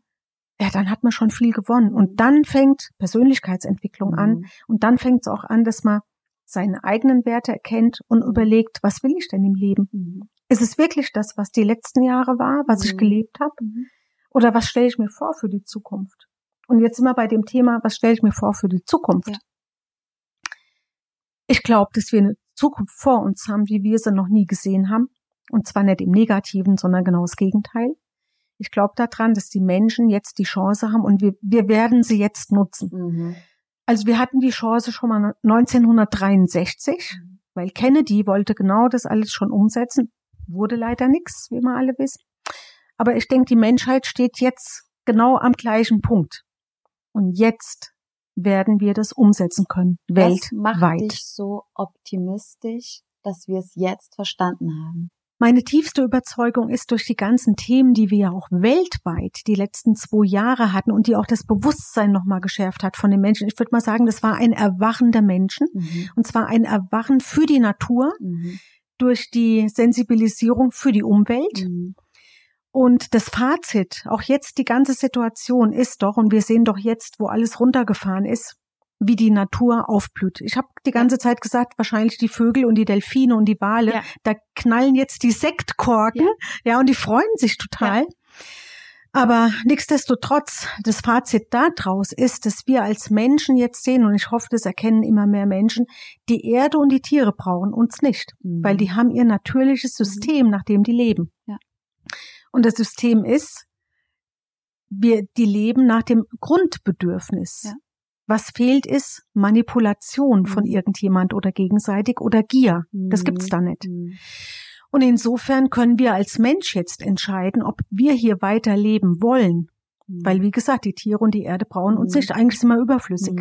ja, dann hat man schon viel gewonnen. Und mhm. dann fängt Persönlichkeitsentwicklung mhm. an. Und dann fängt es auch an, dass man seine eigenen Werte erkennt und mhm. überlegt, was will ich denn im Leben? Mhm. Ist es wirklich das, was die letzten Jahre war, was ich mhm. gelebt habe? Mhm. Oder was stelle ich mir vor für die Zukunft? Und jetzt sind wir bei dem Thema, was stelle ich mir vor für die Zukunft? Ich glaube, dass wir eine Zukunft vor uns haben, wie wir sie noch nie gesehen haben. Und zwar nicht im Negativen, sondern genau das Gegenteil. Ich glaube daran, dass die Menschen jetzt die Chance haben und wir, wir werden sie jetzt nutzen. Mhm. Also wir hatten die Chance schon mal 1963, mhm. weil Kennedy wollte genau das alles schon umsetzen. Wurde leider nichts, wie wir alle wissen. Aber ich denke, die Menschheit steht jetzt genau am gleichen Punkt. Und jetzt werden wir das umsetzen können, weltweit. Was macht dich so optimistisch, dass wir es jetzt verstanden haben? Meine tiefste Überzeugung ist durch die ganzen Themen, die wir ja auch weltweit die letzten zwei Jahre hatten und die auch das Bewusstsein nochmal geschärft hat von den Menschen. Ich würde mal sagen, das war ein Erwachen der Menschen. Mhm. Und zwar ein Erwachen für die Natur mhm. durch die Sensibilisierung für die Umwelt. Mhm. Und das Fazit, auch jetzt die ganze Situation ist doch, und wir sehen doch jetzt, wo alles runtergefahren ist, wie die Natur aufblüht. Ich habe die ganze Zeit gesagt, wahrscheinlich die Vögel und die Delfine und die Wale, ja. da knallen jetzt die Sektkorken, ja, ja und die freuen sich total. Ja. Aber nichtsdestotrotz, das Fazit daraus ist, dass wir als Menschen jetzt sehen, und ich hoffe, das erkennen immer mehr Menschen, die Erde und die Tiere brauchen uns nicht, mhm. weil die haben ihr natürliches mhm. System, nach dem die leben. Ja. Und das System ist, wir, die leben nach dem Grundbedürfnis. Ja. Was fehlt ist Manipulation von mhm. irgendjemand oder gegenseitig oder Gier. Das gibt's da nicht. Mhm. Und insofern können wir als Mensch jetzt entscheiden, ob wir hier weiter leben wollen. Mhm. Weil, wie gesagt, die Tiere und die Erde brauchen uns nicht. Eigentlich sind wir überflüssig.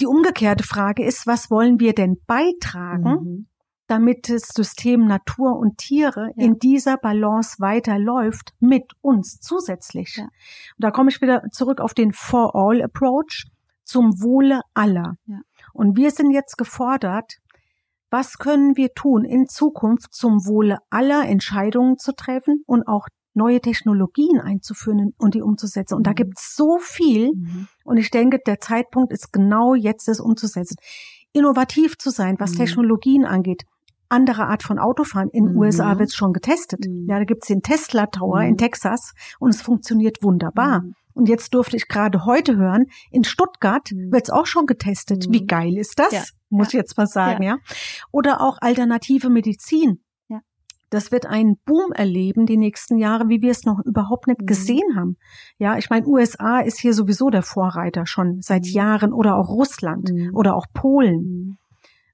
Die umgekehrte Frage ist, was wollen wir denn beitragen, damit das System Natur und Tiere ja. in dieser Balance weiterläuft mit uns zusätzlich. Ja. Und da komme ich wieder zurück auf den For All Approach zum Wohle aller. Ja. Und wir sind jetzt gefordert, was können wir tun in Zukunft zum Wohle aller Entscheidungen zu treffen und auch neue Technologien einzuführen und die umzusetzen. Und da mhm. gibt es so viel. Mhm. Und ich denke, der Zeitpunkt ist genau jetzt, es umzusetzen. Innovativ zu sein, was mhm. Technologien angeht. Andere Art von Autofahren. In den mhm. USA wird es schon getestet. Mhm. Ja, da gibt es den Tesla Tower in mhm. Texas und es funktioniert wunderbar. Und jetzt durfte ich gerade heute hören, in Stuttgart mhm. wird es auch schon getestet. Mhm. Wie geil ist das? Ja. Muss ich jetzt mal sagen, ja. ja. Oder auch alternative Medizin. Ja. Das wird einen Boom erleben die nächsten Jahre, wie wir es noch überhaupt nicht mhm. gesehen haben. Ja, ich meine, USA ist hier sowieso der Vorreiter schon seit mhm. Jahren oder auch Russland mhm. oder auch Polen.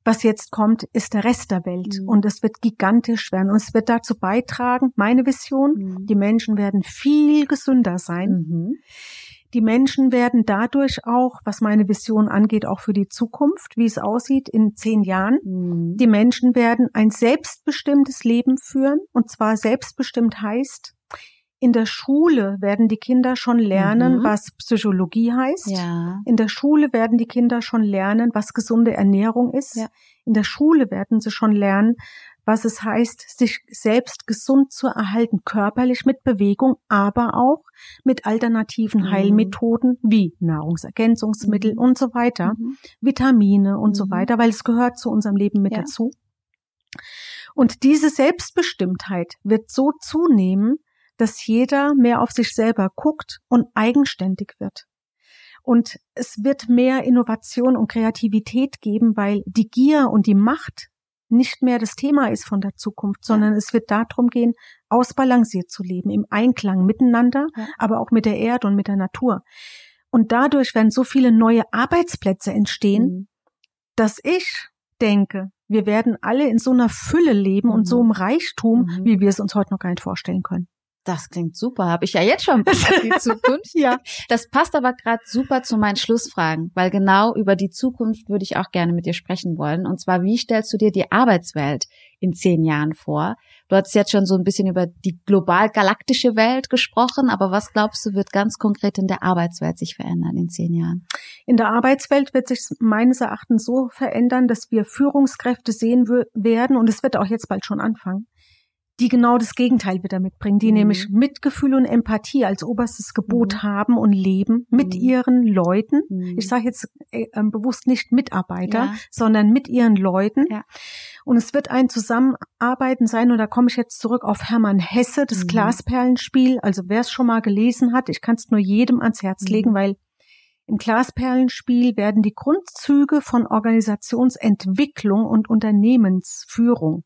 Was jetzt kommt, ist der Rest der Welt. Mhm. Und es wird gigantisch werden. Und es wird dazu beitragen, meine Vision, mhm. die Menschen werden viel gesünder sein. Mhm. Die Menschen werden dadurch auch, was meine Vision angeht, auch für die Zukunft, wie es aussieht in zehn Jahren, mhm. die Menschen werden ein selbstbestimmtes Leben führen. Und zwar selbstbestimmt heißt, in der Schule werden die Kinder schon lernen, mhm. was Psychologie heißt. Ja. In der Schule werden die Kinder schon lernen, was gesunde Ernährung ist. Ja. In der Schule werden sie schon lernen, was es heißt, sich selbst gesund zu erhalten, körperlich mit Bewegung, aber auch mit alternativen mhm. Heilmethoden wie Nahrungsergänzungsmittel mhm. und so weiter, mhm. Vitamine und so mhm. weiter, weil es gehört zu unserem Leben mit ja. dazu. Und diese Selbstbestimmtheit wird so zunehmen, dass jeder mehr auf sich selber guckt und eigenständig wird. Und es wird mehr Innovation und Kreativität geben, weil die Gier und die Macht nicht mehr das Thema ist von der Zukunft, sondern ja. es wird darum gehen, ausbalanciert zu leben, im Einklang miteinander, ja. aber auch mit der Erde und mit der Natur. Und dadurch werden so viele neue Arbeitsplätze entstehen, mhm. dass ich denke, wir werden alle in so einer Fülle leben mhm. und so mhm. im Reichtum, mhm. wie wir es uns heute noch gar nicht vorstellen können. Das klingt super. Habe ich ja jetzt schon die Zukunft. ja. Das passt aber gerade super zu meinen Schlussfragen, weil genau über die Zukunft würde ich auch gerne mit dir sprechen wollen. Und zwar, wie stellst du dir die Arbeitswelt in zehn Jahren vor? Du hast jetzt schon so ein bisschen über die global-galaktische Welt gesprochen, aber was glaubst du, wird ganz konkret in der Arbeitswelt sich verändern in zehn Jahren? In der Arbeitswelt wird sich meines Erachtens so verändern, dass wir Führungskräfte sehen werden, und es wird auch jetzt bald schon anfangen, die genau das Gegenteil wieder mitbringen, die mhm. nämlich Mitgefühl und Empathie als oberstes Gebot mhm. haben und leben mit mhm. ihren Leuten. Mhm. Ich sage jetzt äh, ähm, bewusst nicht Mitarbeiter, ja. sondern mit ihren Leuten. Ja. Und es wird ein Zusammenarbeiten sein, und da komme ich jetzt zurück auf Hermann Hesse, das mhm. Glasperlenspiel. Also wer es schon mal gelesen hat, ich kann es nur jedem ans Herz mhm. legen, weil im Glasperlenspiel werden die Grundzüge von Organisationsentwicklung und Unternehmensführung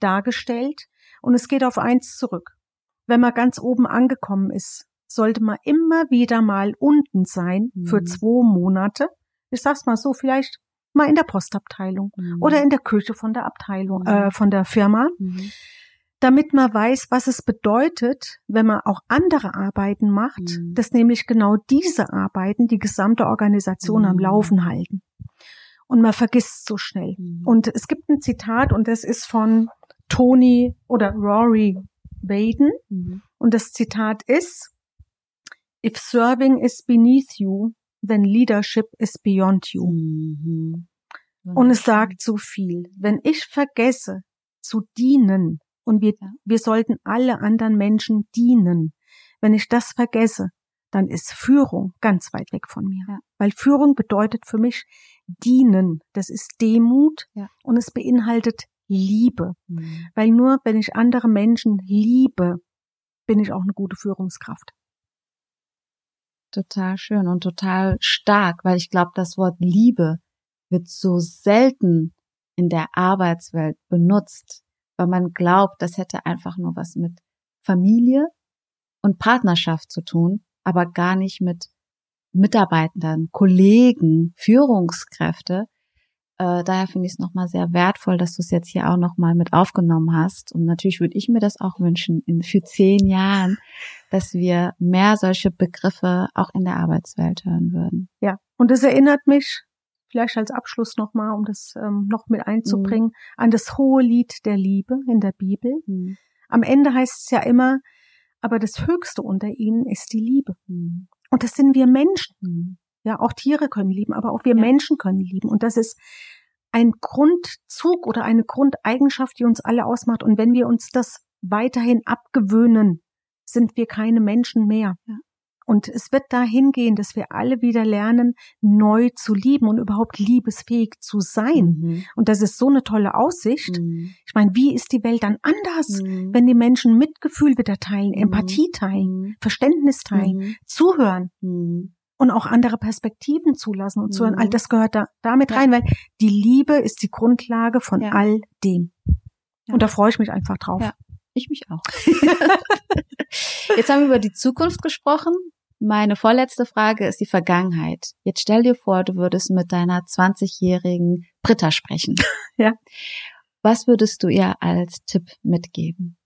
dargestellt und es geht auf eins zurück. Wenn man ganz oben angekommen ist, sollte man immer wieder mal unten sein mhm. für zwei Monate. Ich sag's mal so, vielleicht mal in der Postabteilung mhm. oder in der Küche von der Abteilung, mhm. äh, von der Firma, mhm. damit man weiß, was es bedeutet, wenn man auch andere Arbeiten macht, mhm. dass nämlich genau diese Arbeiten die gesamte Organisation am mhm. Laufen halten. Und man vergisst so schnell. Und es gibt ein Zitat und das ist von Tony oder Rory Baden. Mhm. Und das Zitat ist, If serving is beneath you, then leadership is beyond you. Mhm. Und es sagt so viel. Wenn ich vergesse zu dienen, und wir, ja. wir sollten alle anderen Menschen dienen, wenn ich das vergesse, dann ist Führung ganz weit weg von mir. Ja. Weil Führung bedeutet für mich dienen. Das ist Demut ja. und es beinhaltet Liebe. Mhm. Weil nur wenn ich andere Menschen liebe, bin ich auch eine gute Führungskraft. Total schön und total stark, weil ich glaube, das Wort Liebe wird so selten in der Arbeitswelt benutzt, weil man glaubt, das hätte einfach nur was mit Familie und Partnerschaft zu tun, aber gar nicht mit Mitarbeitern, Kollegen, Führungskräfte. Äh, daher finde ich es nochmal sehr wertvoll, dass du es jetzt hier auch nochmal mit aufgenommen hast. Und natürlich würde ich mir das auch wünschen, in, für zehn Jahren, dass wir mehr solche Begriffe auch in der Arbeitswelt hören würden. Ja, und es erinnert mich, vielleicht als Abschluss nochmal, um das ähm, noch mit einzubringen, mhm. an das hohe Lied der Liebe in der Bibel. Mhm. Am Ende heißt es ja immer, aber das Höchste unter ihnen ist die Liebe. Mhm. Und das sind wir Menschen. Mhm. Ja, auch Tiere können lieben, aber auch wir ja. Menschen können lieben. Und das ist ein Grundzug oder eine Grundeigenschaft, die uns alle ausmacht. Und wenn wir uns das weiterhin abgewöhnen, sind wir keine Menschen mehr. Ja. Und es wird dahin gehen, dass wir alle wieder lernen, neu zu lieben und überhaupt liebesfähig zu sein. Mhm. Und das ist so eine tolle Aussicht. Mhm. Ich meine, wie ist die Welt dann anders, mhm. wenn die Menschen Mitgefühl wieder teilen, mhm. Empathie teilen, mhm. Verständnis teilen, mhm. zuhören? Und auch andere Perspektiven zulassen und zuhören. All das gehört da damit ja. rein, weil die Liebe ist die Grundlage von ja. all dem. Ja. Und da freue ich mich einfach drauf. Ja, ich mich auch. Jetzt haben wir über die Zukunft gesprochen. Meine vorletzte Frage ist die Vergangenheit. Jetzt stell dir vor, du würdest mit deiner 20-jährigen Britta sprechen. Ja. Was würdest du ihr als Tipp mitgeben?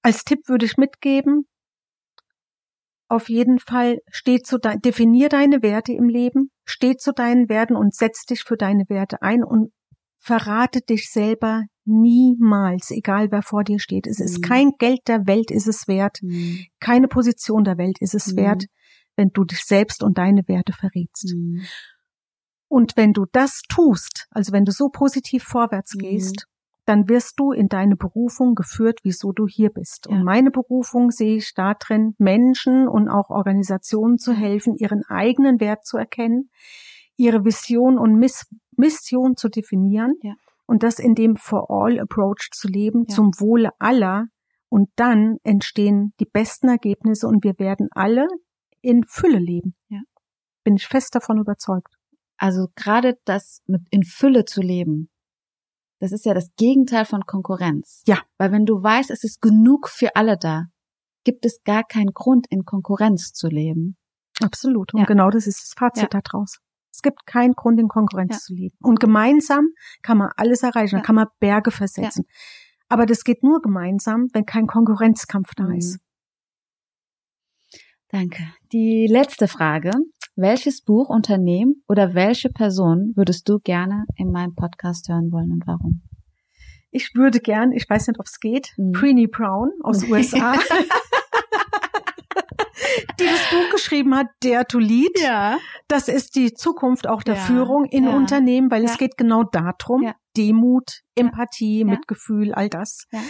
Als Tipp würde ich mitgeben, auf jeden Fall steh zu de definier deine Werte im Leben, steh zu deinen Werten und setz dich für deine Werte ein und verrate dich selber niemals, egal wer vor dir steht. Es mhm. ist kein Geld der Welt ist es wert, mhm. keine Position der Welt ist es mhm. wert, wenn du dich selbst und deine Werte verrätst. Mhm. Und wenn du das tust, also wenn du so positiv vorwärts mhm. gehst, dann wirst du in deine Berufung geführt, wieso du hier bist. Ja. Und meine Berufung sehe ich da drin, Menschen und auch Organisationen zu helfen, ihren eigenen Wert zu erkennen, ihre Vision und Miss Mission zu definieren ja. Und das in dem For-All-Approach zu leben, Ja. zum Wohle aller. Und dann entstehen die besten Ergebnisse und wir werden alle in Fülle leben. Ja. Bin ich fest davon überzeugt. Also gerade das mit in Fülle zu leben, das ist ja das Gegenteil von Konkurrenz. Ja. Weil wenn du weißt, es ist genug für alle da, gibt es gar keinen Grund, in Konkurrenz zu leben. Absolut. Und Ja. genau das ist das Fazit Ja. daraus. Es gibt keinen Grund, in Konkurrenz Ja. zu leben. Und gemeinsam kann man alles erreichen, da kann man Berge versetzen. Aber das geht nur gemeinsam, wenn kein Konkurrenzkampf da Mhm. ist. Danke. Die letzte Frage. Welches Buch, Unternehmen oder welche Person würdest du gerne in meinem Podcast hören wollen und warum? Ich würde gern, ich weiß nicht, ob es geht, Mhm. Preenie Brown aus USA, die das Buch geschrieben hat, Dare to Lead. Ja. Das ist die Zukunft auch der Ja, Führung in ja, Unternehmen, weil es geht genau darum. Demut, Empathie. Mitgefühl, all das. Ja.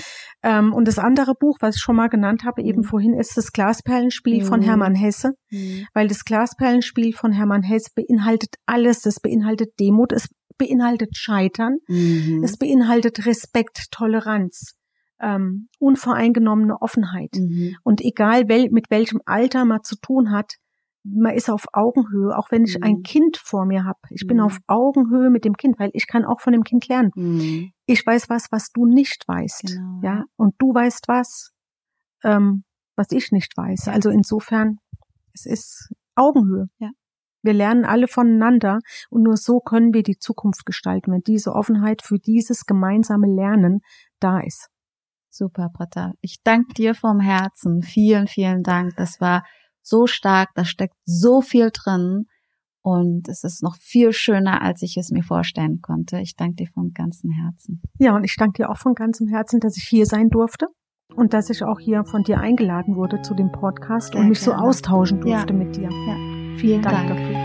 Ähm, und das andere Buch, was ich schon mal genannt habe, eben Mhm. vorhin, ist das Glasperlenspiel von Mhm. Hermann Hesse, Mhm. weil das Glasperlenspiel von Hermann Hesse beinhaltet alles. Das beinhaltet Demut, es beinhaltet Scheitern, Mhm. es beinhaltet Respekt, Toleranz, ähm, unvoreingenommene Offenheit. Mhm. Und egal wel mit welchem Alter man zu tun hat, man ist auf Augenhöhe, auch wenn ich Mhm. ein Kind vor mir habe. Ich bin Mhm. auf Augenhöhe mit dem Kind, weil ich kann auch von dem Kind lernen. Mhm. Ich weiß was, was du nicht weißt. Genau, ja. Und du weißt was, ähm, was ich nicht weiß. Also insofern, es ist Augenhöhe. Ja. Wir lernen alle voneinander und nur so können wir die Zukunft gestalten, wenn diese Offenheit für dieses gemeinsame Lernen da ist. Super, Britta. Ich danke dir vom Herzen. Vielen, vielen Dank. Das war so stark. Da steckt so viel drin. Und es ist noch viel schöner, als ich es mir vorstellen konnte. Ich danke dir vom ganzen Herzen. Ja, und ich danke dir auch von ganzem Herzen, dass ich hier sein durfte und dass ich auch hier von dir eingeladen wurde zu dem Podcast Sehr und mich so gerne. austauschen Ja. durfte mit dir. Ja. Vielen Dank. Dank, dafür.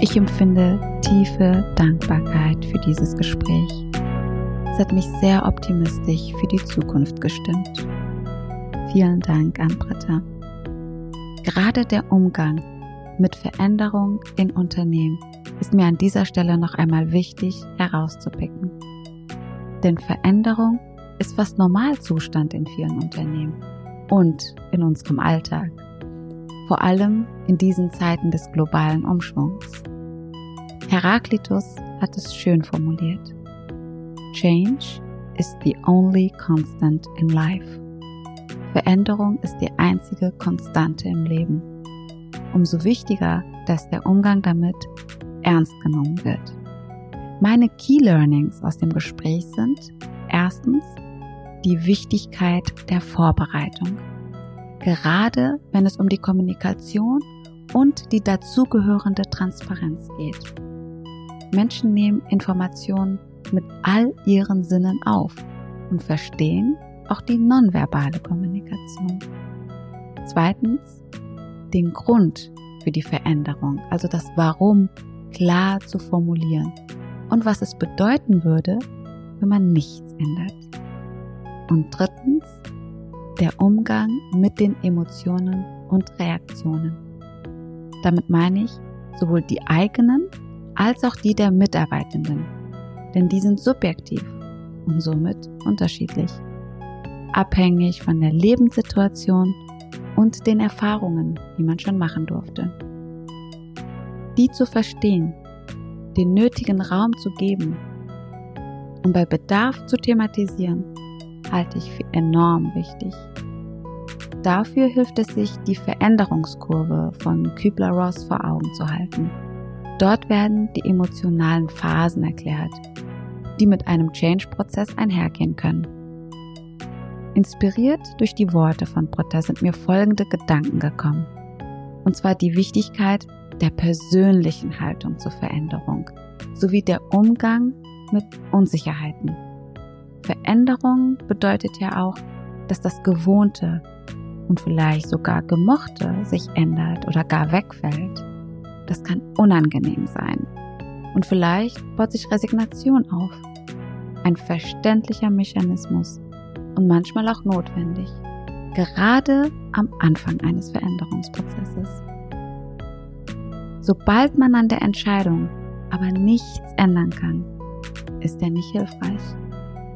Ich empfinde tiefe Dankbarkeit für dieses Gespräch. Es hat mich sehr optimistisch für die Zukunft gestimmt. Vielen Dank an Britta. Gerade der Umgang mit Veränderung in Unternehmen ist mir an dieser Stelle noch einmal wichtig herauszupicken. Denn Veränderung ist fast Normalzustand in vielen Unternehmen und in unserem Alltag. Vor allem in diesen Zeiten des globalen Umschwungs. Heraklitus hat es schön formuliert. Change is the only constant in life. Veränderung ist die einzige Konstante im Leben. Umso wichtiger, dass der Umgang damit ernst genommen wird. Meine Key Learnings aus dem Gespräch sind erstens die Wichtigkeit der Vorbereitung. Gerade wenn es um die Kommunikation und die dazugehörende Transparenz geht. Menschen nehmen Informationen mit all ihren Sinnen auf und verstehen auch die nonverbale Kommunikation. Zweitens, den Grund für die Veränderung, also das Warum klar zu formulieren und was es bedeuten würde, wenn man nichts ändert. Und drittens, der Umgang mit den Emotionen und Reaktionen. Damit meine ich sowohl die eigenen als auch die der Mitarbeitenden, denn die sind subjektiv und somit unterschiedlich, abhängig von der Lebenssituation und den Erfahrungen, die man schon machen durfte. Die zu verstehen, den nötigen Raum zu geben und bei Bedarf zu thematisieren, halte ich für enorm wichtig. Dafür hilft es sich, die Veränderungskurve von Kübler-Ross vor Augen zu halten. Dort werden die emotionalen Phasen erklärt, die mit einem Change-Prozess einhergehen können. Inspiriert durch die Worte von Britta sind mir folgende Gedanken gekommen. Und zwar die Wichtigkeit der persönlichen Haltung zur Veränderung sowie der Umgang mit Unsicherheiten. Veränderung bedeutet ja auch, dass das Gewohnte und vielleicht sogar Gemochte sich ändert oder gar wegfällt. Das kann unangenehm sein. Und vielleicht baut sich Resignation auf. Ein verständlicher Mechanismus und manchmal auch notwendig. Gerade am Anfang eines Veränderungsprozesses. Sobald man an der Entscheidung aber nichts ändern kann, ist er nicht hilfreich.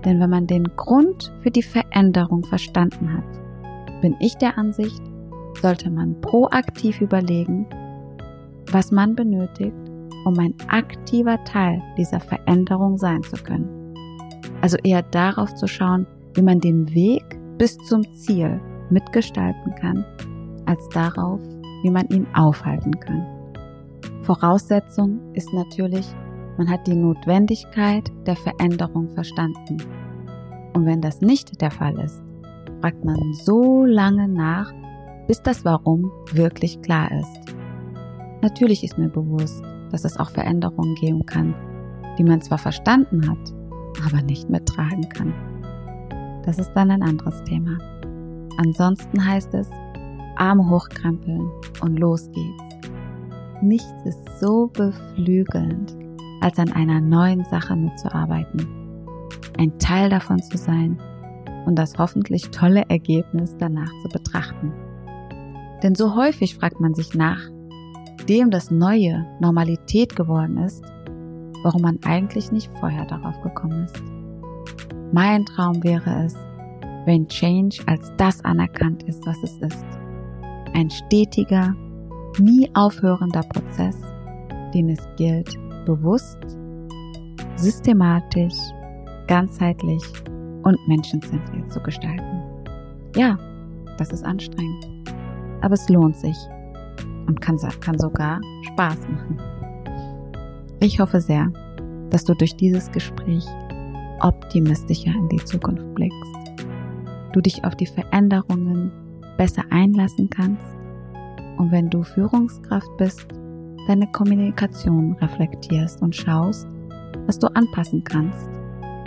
Denn wenn man den Grund für die Veränderung verstanden hat, bin ich der Ansicht, sollte man proaktiv überlegen, was man benötigt, um ein aktiver Teil dieser Veränderung sein zu können. Also eher darauf zu schauen, wie man den Weg bis zum Ziel mitgestalten kann, als darauf, wie man ihn aufhalten kann. Voraussetzung ist natürlich, man hat die Notwendigkeit der Veränderung verstanden. Und wenn das nicht der Fall ist, fragt man so lange nach, bis das Warum wirklich klar ist. Natürlich ist mir bewusst, dass es auch Veränderungen geben kann, die man zwar verstanden hat, aber nicht mittragen kann. Das ist dann ein anderes Thema. Ansonsten heißt es, Arme hochkrempeln und los geht's. Nichts ist so beflügelnd, als an einer neuen Sache mitzuarbeiten, ein Teil davon zu sein und das hoffentlich tolle Ergebnis danach zu betrachten. Denn so häufig fragt man sich nach, dem das Neue Normalität geworden ist, warum man eigentlich nicht vorher darauf gekommen ist. Mein Traum wäre es, wenn Change als das anerkannt ist, was es ist. Ein stetiger, nie aufhörender Prozess, den es gilt, bewusst, systematisch, ganzheitlich und menschenzentriert zu gestalten. Ja, das ist anstrengend, aber es lohnt sich und kann, kann sogar Spaß machen. Ich hoffe sehr, dass du durch dieses Gespräch optimistischer in die Zukunft blickst, du dich auf die Veränderungen besser einlassen kannst und wenn du Führungskraft bist, deine Kommunikation reflektierst und schaust, was du anpassen kannst,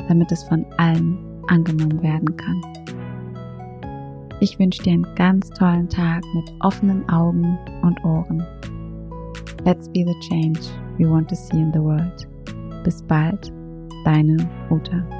damit es von allen angenommen werden kann. Ich wünsche dir einen ganz tollen Tag mit offenen Augen und Ohren. Let's be the change we want to see in the world. Bis bald, deine Ruta.